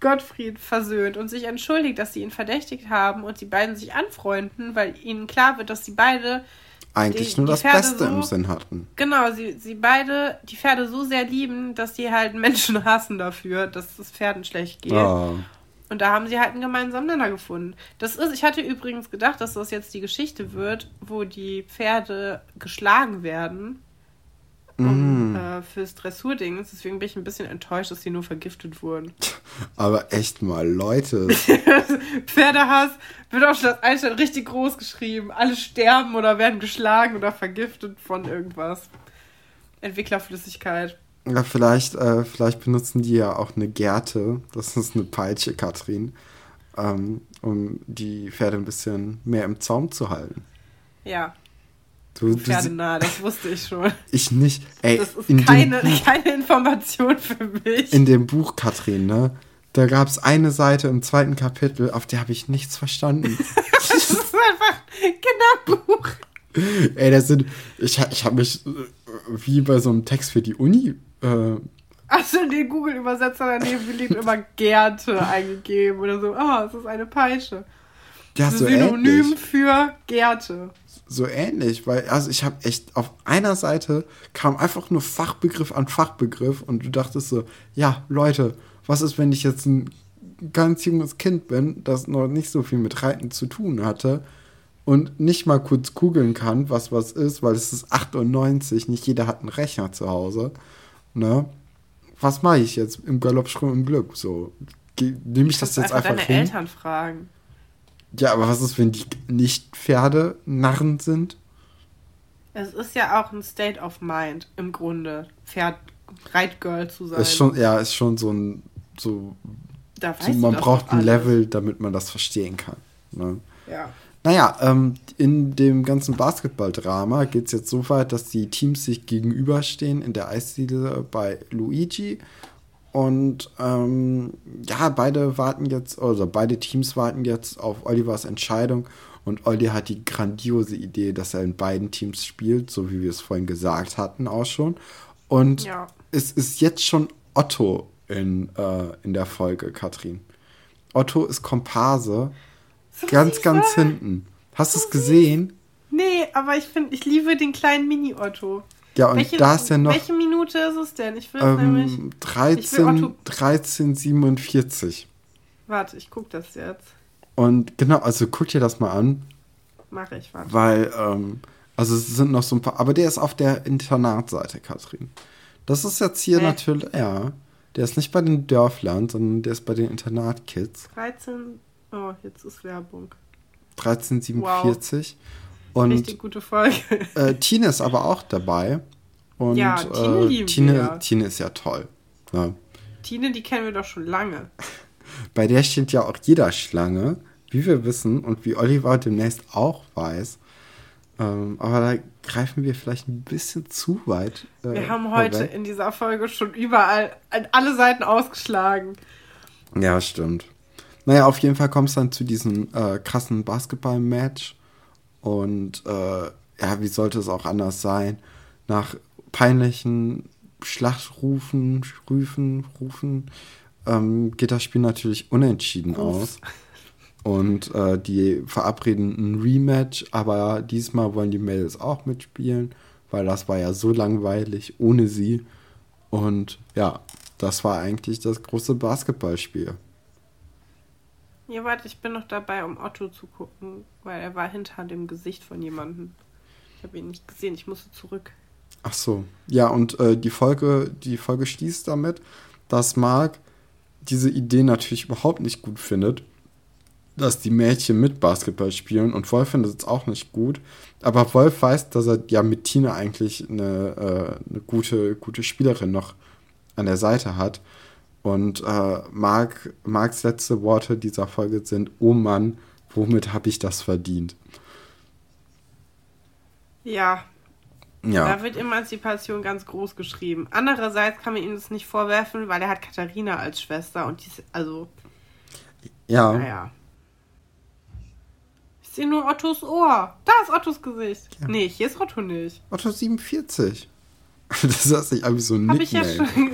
Gottfried versöhnt und sich entschuldigt, dass sie ihn verdächtigt haben und die beiden sich anfreunden, weil ihnen klar wird, dass sie beide eigentlich die, nur die das Pferde Beste so, im Sinn hatten. Genau, sie, sie beide die Pferde so sehr lieben, dass sie halt Menschen [LAUGHS] hassen dafür, dass es Pferden schlecht geht. Oh. Und da haben sie halt einen gemeinsamen Nenner gefunden. Das ist, ich hatte übrigens gedacht, dass das jetzt die Geschichte wird, wo die Pferde geschlagen werden um, mm. äh, fürs Dressurding. Deswegen bin ich ein bisschen enttäuscht, dass sie nur vergiftet wurden. [LAUGHS] Aber echt mal, Leute. [LAUGHS] Pferdehass wird auf Schloss Einstein richtig groß geschrieben. Alle sterben oder werden geschlagen oder vergiftet von irgendwas. Entwicklerflüssigkeit. Ja, vielleicht, äh, vielleicht benutzen die ja auch eine Gerte. Das ist eine Peitsche, Katrin. Ähm, um die Pferde ein bisschen mehr im Zaum zu halten. Ja, Du, Pferdenah, das wusste ich schon. Ich nicht. Ey, das ist keine, Buch, keine Information für mich. In dem Buch, Katrin, ne? Da gab es eine Seite im zweiten Kapitel, auf der habe ich nichts verstanden. [LAUGHS] das ist einfach genau Buch. Ey, das sind. Ich, ich habe mich äh, wie bei so einem Text für die Uni. Äh, Achso, den Google-Übersetzer daneben liegt immer Gerte eingegeben oder so. Ah, oh, es ist eine Peitsche. Ja, so Synonym ähnlich. für Gerte so ähnlich, weil also ich habe echt auf einer Seite kam einfach nur Fachbegriff an Fachbegriff und du dachtest so, ja, Leute, was ist, wenn ich jetzt ein ganz junges Kind bin, das noch nicht so viel mit Reiten zu tun hatte und nicht mal kurz googeln kann, was was ist, weil es ist 98, nicht jeder hat einen Rechner zu Hause, ne? Was mache ich jetzt im Galoppsprung im Glück? So, nehme ich das jetzt einfach, einfach deine hin? Eltern fragen. Ja, aber was ist, wenn die nicht Pferde Narren sind? Es ist ja auch ein State of Mind im Grunde, Pferd Reitgirl zu sein. Ist schon, ja, ist schon so ein so, so man braucht ein Level, damit man das verstehen kann. Ne? Ja. Naja, ähm, in dem ganzen Basketball-Drama geht es jetzt so weit, dass die Teams sich gegenüberstehen in der Eisdiele bei Luigi und ähm, ja, beide warten jetzt, also beide Teams warten jetzt auf Olivers Entscheidung. Und Olli hat die grandiose Idee, dass er in beiden Teams spielt, so wie wir es vorhin gesagt hatten, auch schon. Und ja. es ist jetzt schon Otto in, äh, in der Folge, Katrin. Otto ist Komparse. So ganz, ganz hinten. Hast du es gesehen? Nee, aber ich finde, ich liebe den kleinen Mini-Otto. Ja, und welche, da ist ja noch. Welche Minute ist es denn? Ich will ähm, nämlich. 13, 1347. Warte, ich guck das jetzt. Und genau, also guck dir das mal an. Mach ich, warte. Weil, ähm, also es sind noch so ein paar. Aber der ist auf der Internatseite, Katrin. Das ist jetzt hier äh? natürlich, ja. Der ist nicht bei den Dörflern, sondern der ist bei den Internatkids. 13. Oh, jetzt ist Werbung. 1347. Wow. Und, Richtig gute Folge. Äh, Tine ist aber auch dabei. Und ja, Tine, äh, Tine, Tine ist ja toll. Ja. Tine, die kennen wir doch schon lange. [LAUGHS] Bei der steht ja auch jeder Schlange, wie wir wissen und wie Oliver demnächst auch weiß. Ähm, aber da greifen wir vielleicht ein bisschen zu weit. Äh, wir haben heute vorweg. in dieser Folge schon überall an alle Seiten ausgeschlagen. Ja, stimmt. Naja, auf jeden Fall kommt es dann zu diesem äh, krassen Basketball-Match. Und äh, ja, wie sollte es auch anders sein? Nach peinlichen Schlachtrufen, Rüfen, Rufen, ähm, geht das Spiel natürlich unentschieden Uff. aus. Und äh, die verabreden ein Rematch, aber diesmal wollen die Mädels auch mitspielen, weil das war ja so langweilig ohne sie. Und ja, das war eigentlich das große Basketballspiel. Ja, warte, ich bin noch dabei, um Otto zu gucken, weil er war hinter dem Gesicht von jemandem. Ich habe ihn nicht gesehen, ich musste zurück. Ach so. Ja, und äh, die, Folge, die Folge schließt damit, dass Mark diese Idee natürlich überhaupt nicht gut findet. dass die Mädchen mit Basketball spielen und Wolf findet es auch nicht gut. Aber Wolf weiß, dass er ja mit Tina eigentlich eine, äh, eine gute, gute Spielerin noch an der Seite hat. Und äh, Mark, Marks letzte Worte dieser Folge sind: Oh Mann, womit habe ich das verdient? Ja. Ja. Da wird Emanzipation ganz groß geschrieben. Andererseits kann man ihm das nicht vorwerfen, weil er hat Katharina als Schwester und die ist, also. Ja. Naja. Ich sehe nur Ottos Ohr. Da ist Ottos Gesicht. Ja. Nee, hier ist Otto nicht. Otto 47. [LAUGHS] Das ist nicht irgendwie so ein Hab Nickname. Ich ja schon.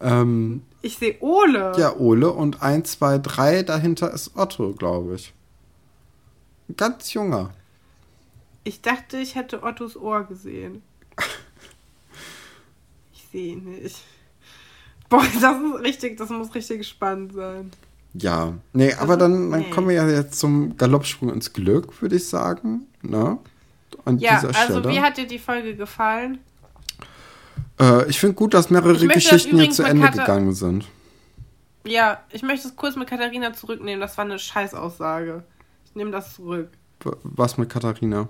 Ähm, ich sehe Ole. Ja, Ole und 1, 2, 3 dahinter ist Otto, glaube ich. Ganz junger. Ich dachte, ich hätte Ottos Ohr gesehen. [LAUGHS] ich sehe ihn nicht. Boah, [LAUGHS] das ist richtig, das muss richtig spannend sein. Ja, nee, aber dann, dann nee. kommen wir ja jetzt zum Galoppsprung ins Glück, würde ich sagen. Ne? An ja, dieser Stelle. also wie hat dir die Folge gefallen? Äh, ich finde gut, dass mehrere Geschichten jetzt zu Ende Katha gegangen sind. Ja, ich möchte es kurz mit Katharina zurücknehmen. Das war eine Scheißaussage. Ich nehme das zurück. Was mit Katharina?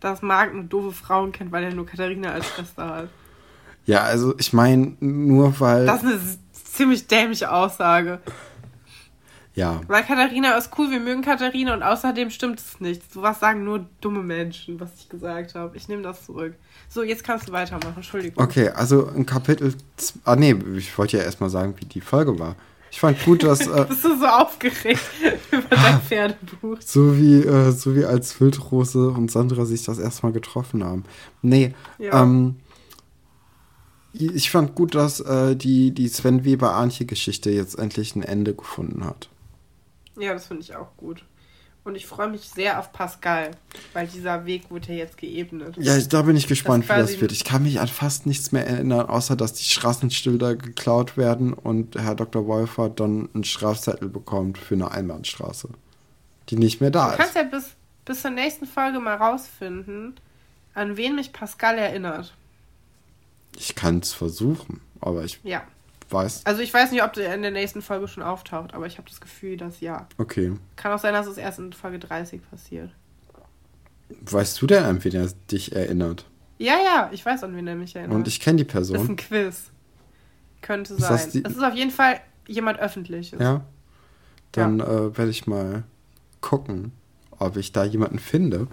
dass Marc nur doofe Frauen kennt, weil er nur Katharina als Schwester hat. Ja, also ich meine, nur weil. Das ist eine ziemlich dämliche Aussage. Ja. Weil Katharina ist cool, wir mögen Katharina und außerdem stimmt es nicht. So was sagen nur dumme Menschen, was ich gesagt habe. Ich nehme das zurück. So, jetzt kannst du weitermachen, Entschuldigung. Okay, also in Kapitel. Ah, nee, ich wollte ja erstmal sagen, wie die Folge war. Ich fand gut, dass. Äh, [LAUGHS] Bist du so aufgeregt [LAUGHS] über dein [LAUGHS] Pferdebuch? So wie, äh, so wie als Wildrose und Sandra sich das erstmal getroffen haben. Nee, ja. ähm, ich fand gut, dass äh, die, die Sven Weber-Arnche-Geschichte jetzt endlich ein Ende gefunden hat. Ja, das finde ich auch gut. Und ich freue mich sehr auf Pascal, weil dieser Weg wurde ja jetzt geebnet. Ja, da bin ich gespannt, das wie das wird. Ich kann mich an fast nichts mehr erinnern, außer dass die Straßenschilder geklaut werden und Herr Dr. Wolfert dann einen Strafzettel bekommt für eine Einbahnstraße, die nicht mehr da ist. Du kannst ja bis, bis zur nächsten Folge mal rausfinden, an wen mich Pascal erinnert. Ich kann es versuchen, aber ich ja weiß. Also ich weiß nicht, ob der in der nächsten Folge schon auftaucht, aber ich habe das Gefühl, dass ja. Okay. Kann auch sein, dass es erst in Folge 30 passiert. Weißt du denn, an wen er dich erinnert? Ja, ja, ich weiß, an wen er mich erinnert. Und ich kenne die Person. Das ist ein Quiz. Könnte sein. Es ist auf jeden Fall jemand Öffentliches. Ja. Dann ja. äh, werde ich mal gucken, ob ich da jemanden finde.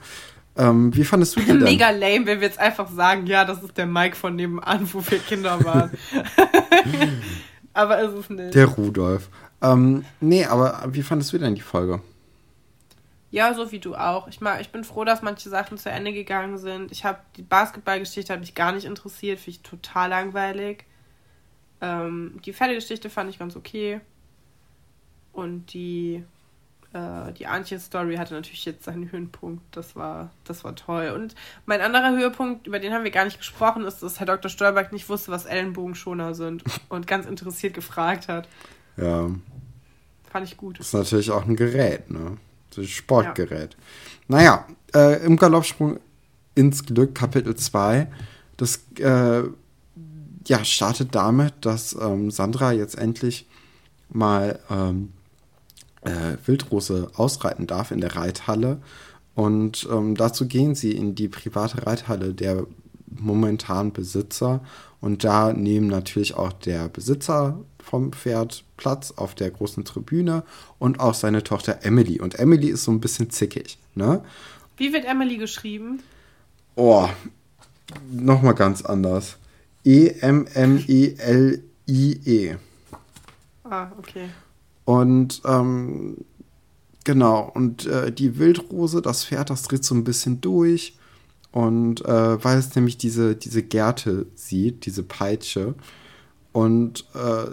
Ähm, wie fandest du den Mega lame, wenn wir jetzt einfach sagen, ja, das ist der Mike von nebenan, wo wir Kinder waren. [LAUGHS] aber ist es nicht. Der Rudolf. Ähm, nee, aber wie fandest du denn die Folge? Ja, so wie du auch. Ich, mag, ich bin froh, dass manche Sachen zu Ende gegangen sind. Ich habe die Basketballgeschichte hat mich gar nicht interessiert, finde ich total langweilig. Ähm, die Pferdegeschichte fand ich ganz okay. Und die äh, die Antje-Story hatte natürlich jetzt seinen Höhenpunkt. Das war, das war toll. Und mein anderer Höhepunkt, über den haben wir gar nicht gesprochen, ist, dass Herr Dr. Stolberg nicht wusste, was Ellenbogenschoner sind [LAUGHS] und ganz interessiert gefragt hat. Ja. Fand ich gut. Das ist natürlich auch ein Gerät, ne? Das ein Sportgerät. Ja. Naja, äh, im Galoppsprung ins Glück, Kapitel 2. Das äh, ja, startet damit, dass ähm, Sandra jetzt endlich mal ähm, äh, Wildrose ausreiten darf in der Reithalle. Und ähm, dazu gehen sie in die private Reithalle der momentanen Besitzer. Und da nehmen natürlich auch der Besitzer vom Pferd Platz auf der großen Tribüne und auch seine Tochter Emily. Und Emily ist so ein bisschen zickig. Ne? Wie wird Emily geschrieben? Oh, nochmal ganz anders. E-M-M-E-L-I-E. -E. Ah, okay. Und ähm, genau, und äh, die Wildrose, das Pferd, das dreht so ein bisschen durch. Und äh, weil es nämlich diese, diese Gerte sieht, diese Peitsche. Und äh,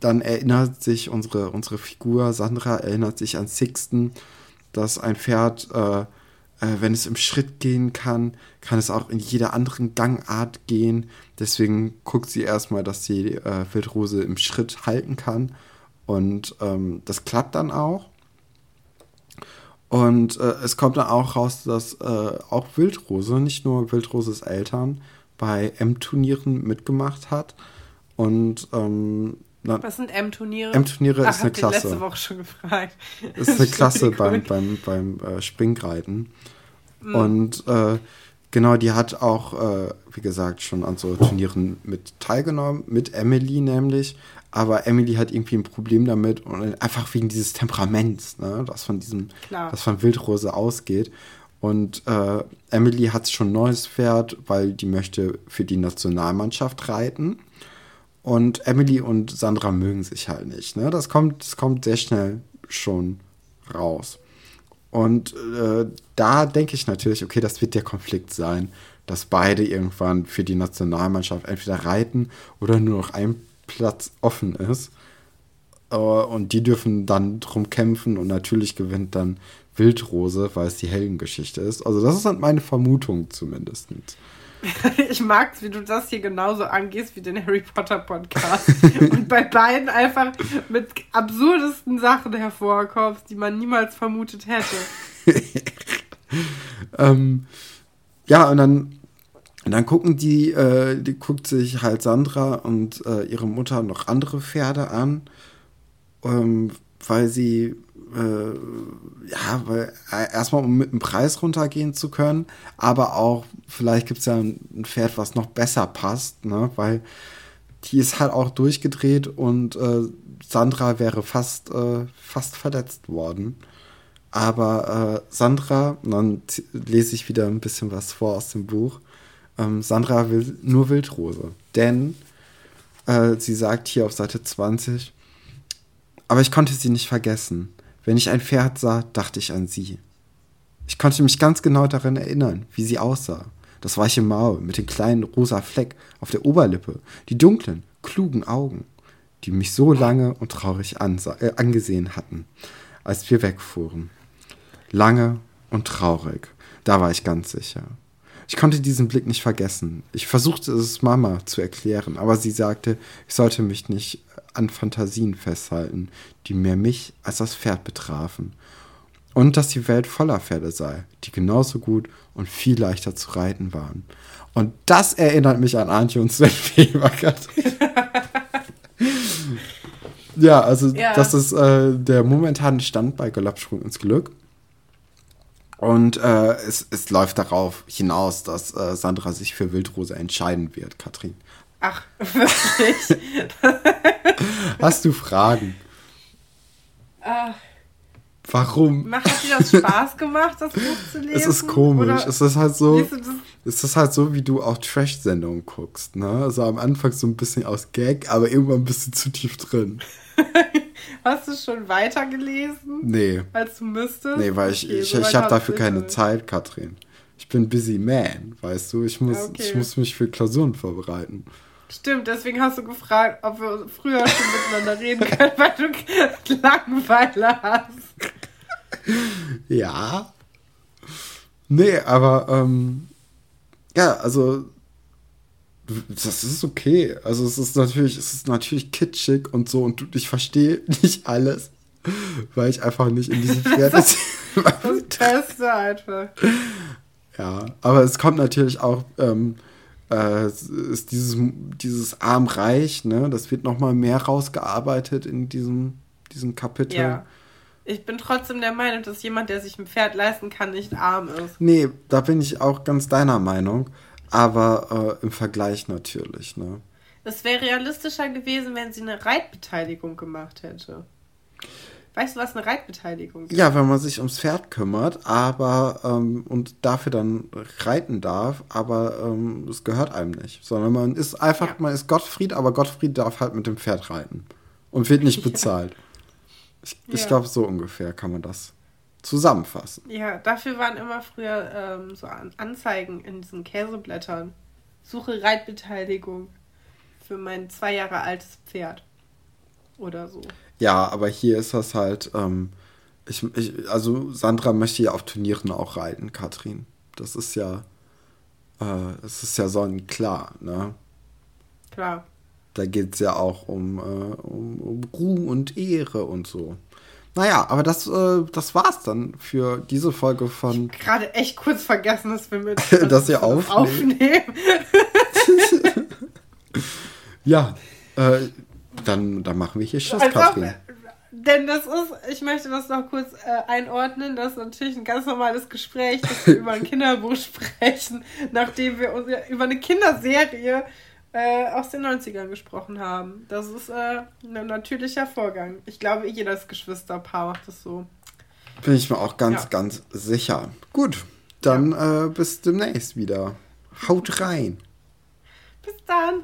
dann erinnert sich unsere, unsere Figur, Sandra, erinnert sich an Sixten, dass ein Pferd, äh, äh, wenn es im Schritt gehen kann, kann es auch in jeder anderen Gangart gehen. Deswegen guckt sie erstmal, dass die äh, Wildrose im Schritt halten kann. Und ähm, das klappt dann auch. Und äh, es kommt dann auch raus, dass äh, auch Wildrose, nicht nur Wildroses Eltern, bei M-Turnieren mitgemacht hat. Und ähm, Na, Was sind M-Turniere? M-Turniere ist eine Klasse. letzte Woche schon gefragt. Ist eine [LAUGHS] Klasse beim, beim, beim äh, Springreiten. Mhm. Und äh, genau, die hat auch, äh, wie gesagt, schon an so Turnieren mit teilgenommen, mit Emily nämlich. Aber Emily hat irgendwie ein Problem damit und einfach wegen dieses Temperaments, ne, das von diesem, Klar. das von Wildrose ausgeht. Und äh, Emily hat schon ein neues Pferd, weil die möchte für die Nationalmannschaft reiten. Und Emily und Sandra mögen sich halt nicht. Ne? Das, kommt, das kommt sehr schnell schon raus. Und äh, da denke ich natürlich, okay, das wird der Konflikt sein, dass beide irgendwann für die Nationalmannschaft entweder reiten oder nur noch ein Platz offen ist. Und die dürfen dann drum kämpfen und natürlich gewinnt dann Wildrose, weil es die Heldengeschichte ist. Also das ist halt meine Vermutung zumindest. [LAUGHS] Ich mag es, wie du das hier genauso angehst wie den Harry Potter Podcast. [LAUGHS] und bei beiden einfach mit absurdesten Sachen hervorkommst, die man niemals vermutet hätte. [LAUGHS] ähm, ja, und dann, und dann gucken die, äh, die guckt sich halt Sandra und äh, ihre Mutter noch andere Pferde an, ähm, weil sie äh, ja, weil äh, erstmal um mit dem Preis runtergehen zu können, aber auch vielleicht gibt es ja ein Pferd, was noch besser passt, ne? weil die ist halt auch durchgedreht und äh, Sandra wäre fast, äh, fast verletzt worden. Aber äh, Sandra, und dann lese ich wieder ein bisschen was vor aus dem Buch. Ähm, Sandra will nur Wildrose. Denn äh, sie sagt hier auf Seite 20, aber ich konnte sie nicht vergessen. Wenn ich ein Pferd sah, dachte ich an sie. Ich konnte mich ganz genau daran erinnern, wie sie aussah. Das weiche Maul mit dem kleinen rosa Fleck auf der Oberlippe, die dunklen, klugen Augen, die mich so lange und traurig äh, angesehen hatten, als wir wegfuhren. Lange und traurig, da war ich ganz sicher. Ich konnte diesen Blick nicht vergessen. Ich versuchte es Mama zu erklären, aber sie sagte, ich sollte mich nicht an Fantasien festhalten, die mehr mich als das Pferd betrafen. Und dass die Welt voller Pferde sei, die genauso gut und viel leichter zu reiten waren. Und das erinnert mich an Antje und Sven [LAUGHS] Weber. [LAUGHS] ja, also ja. das ist äh, der momentane Stand bei Galoppsprung ins Glück. Und äh, es, es läuft darauf hinaus, dass äh, Sandra sich für Wildrose entscheiden wird, Katrin. Ach, wirklich? [LAUGHS] Hast du Fragen? Ach. Warum? Hat dir das Spaß gemacht, das Buch zu lesen? Es ist komisch. es ist halt so. Es ist halt so, wie du auch Trash-Sendungen guckst, ne? Also am Anfang so ein bisschen aus Gag, aber irgendwann ein bisschen zu tief drin. [LAUGHS] Hast du schon weitergelesen? Nee. Als du müsstest? Nee, weil ich, okay, ich, so ich habe dafür keine. Zeit, Katrin. Ich bin busy man, weißt du? Ich muss, okay. ich muss mich für Klausuren vorbereiten. Stimmt, deswegen hast du gefragt, ob wir früher schon miteinander reden können, weil du Langeweile hast. Ja. Nee, aber ähm, ja, also das ist okay. Also es ist natürlich, es ist natürlich kitschig und so und ich verstehe nicht alles, weil ich einfach nicht in diesem [LAUGHS] Pferd Das Beste einfach. Ja, aber es kommt natürlich auch ähm, äh, ist dieses, dieses Arm-Reich, ne? Das wird nochmal mehr rausgearbeitet in diesem, diesem Kapitel. Ja. Ich bin trotzdem der Meinung, dass jemand, der sich ein Pferd leisten kann, nicht arm ist. Nee, da bin ich auch ganz deiner Meinung. Aber äh, im Vergleich natürlich, ne? Es wäre realistischer gewesen, wenn sie eine Reitbeteiligung gemacht hätte. Weißt du, was eine Reitbeteiligung ist? Ja, wenn man sich ums Pferd kümmert, aber ähm, und dafür dann reiten darf, aber ähm, es gehört einem nicht. Sondern man ist einfach, ja. man ist Gottfried, aber Gottfried darf halt mit dem Pferd reiten und wird nicht [LAUGHS] bezahlt. Ja. Ich, ich ja. glaube, so ungefähr kann man das zusammenfassen. Ja, dafür waren immer früher ähm, so Anzeigen in diesen Käseblättern. Suche Reitbeteiligung für mein zwei Jahre altes Pferd. Oder so. Ja, aber hier ist das halt, ähm, ich, ich, also Sandra möchte ja auf Turnieren auch reiten, Katrin. Das ist ja, äh, das ist ja sonnenklar, ne? Klar. Da geht es ja auch um, äh, um, um Ruhm und Ehre und so. Naja, aber das, äh, das war's dann für diese Folge von. Ich gerade echt kurz vergessen, dass wir mit dass, [LAUGHS] dass ihr [LAUGHS] aufnehmen. aufnehmen. [LAUGHS] ja, äh, dann, dann machen wir hier Schluss, also, Katrin. Denn das ist, ich möchte das noch kurz äh, einordnen, das ist natürlich ein ganz normales Gespräch, dass wir über ein Kinderbuch sprechen, nachdem wir uns über eine Kinderserie äh, aus den 90ern gesprochen haben. Das ist äh, ein natürlicher Vorgang. Ich glaube, jedes Geschwisterpaar macht das so. Bin ich mir auch ganz, ja. ganz sicher. Gut, dann ja. äh, bis demnächst wieder. Haut rein. Bis dann.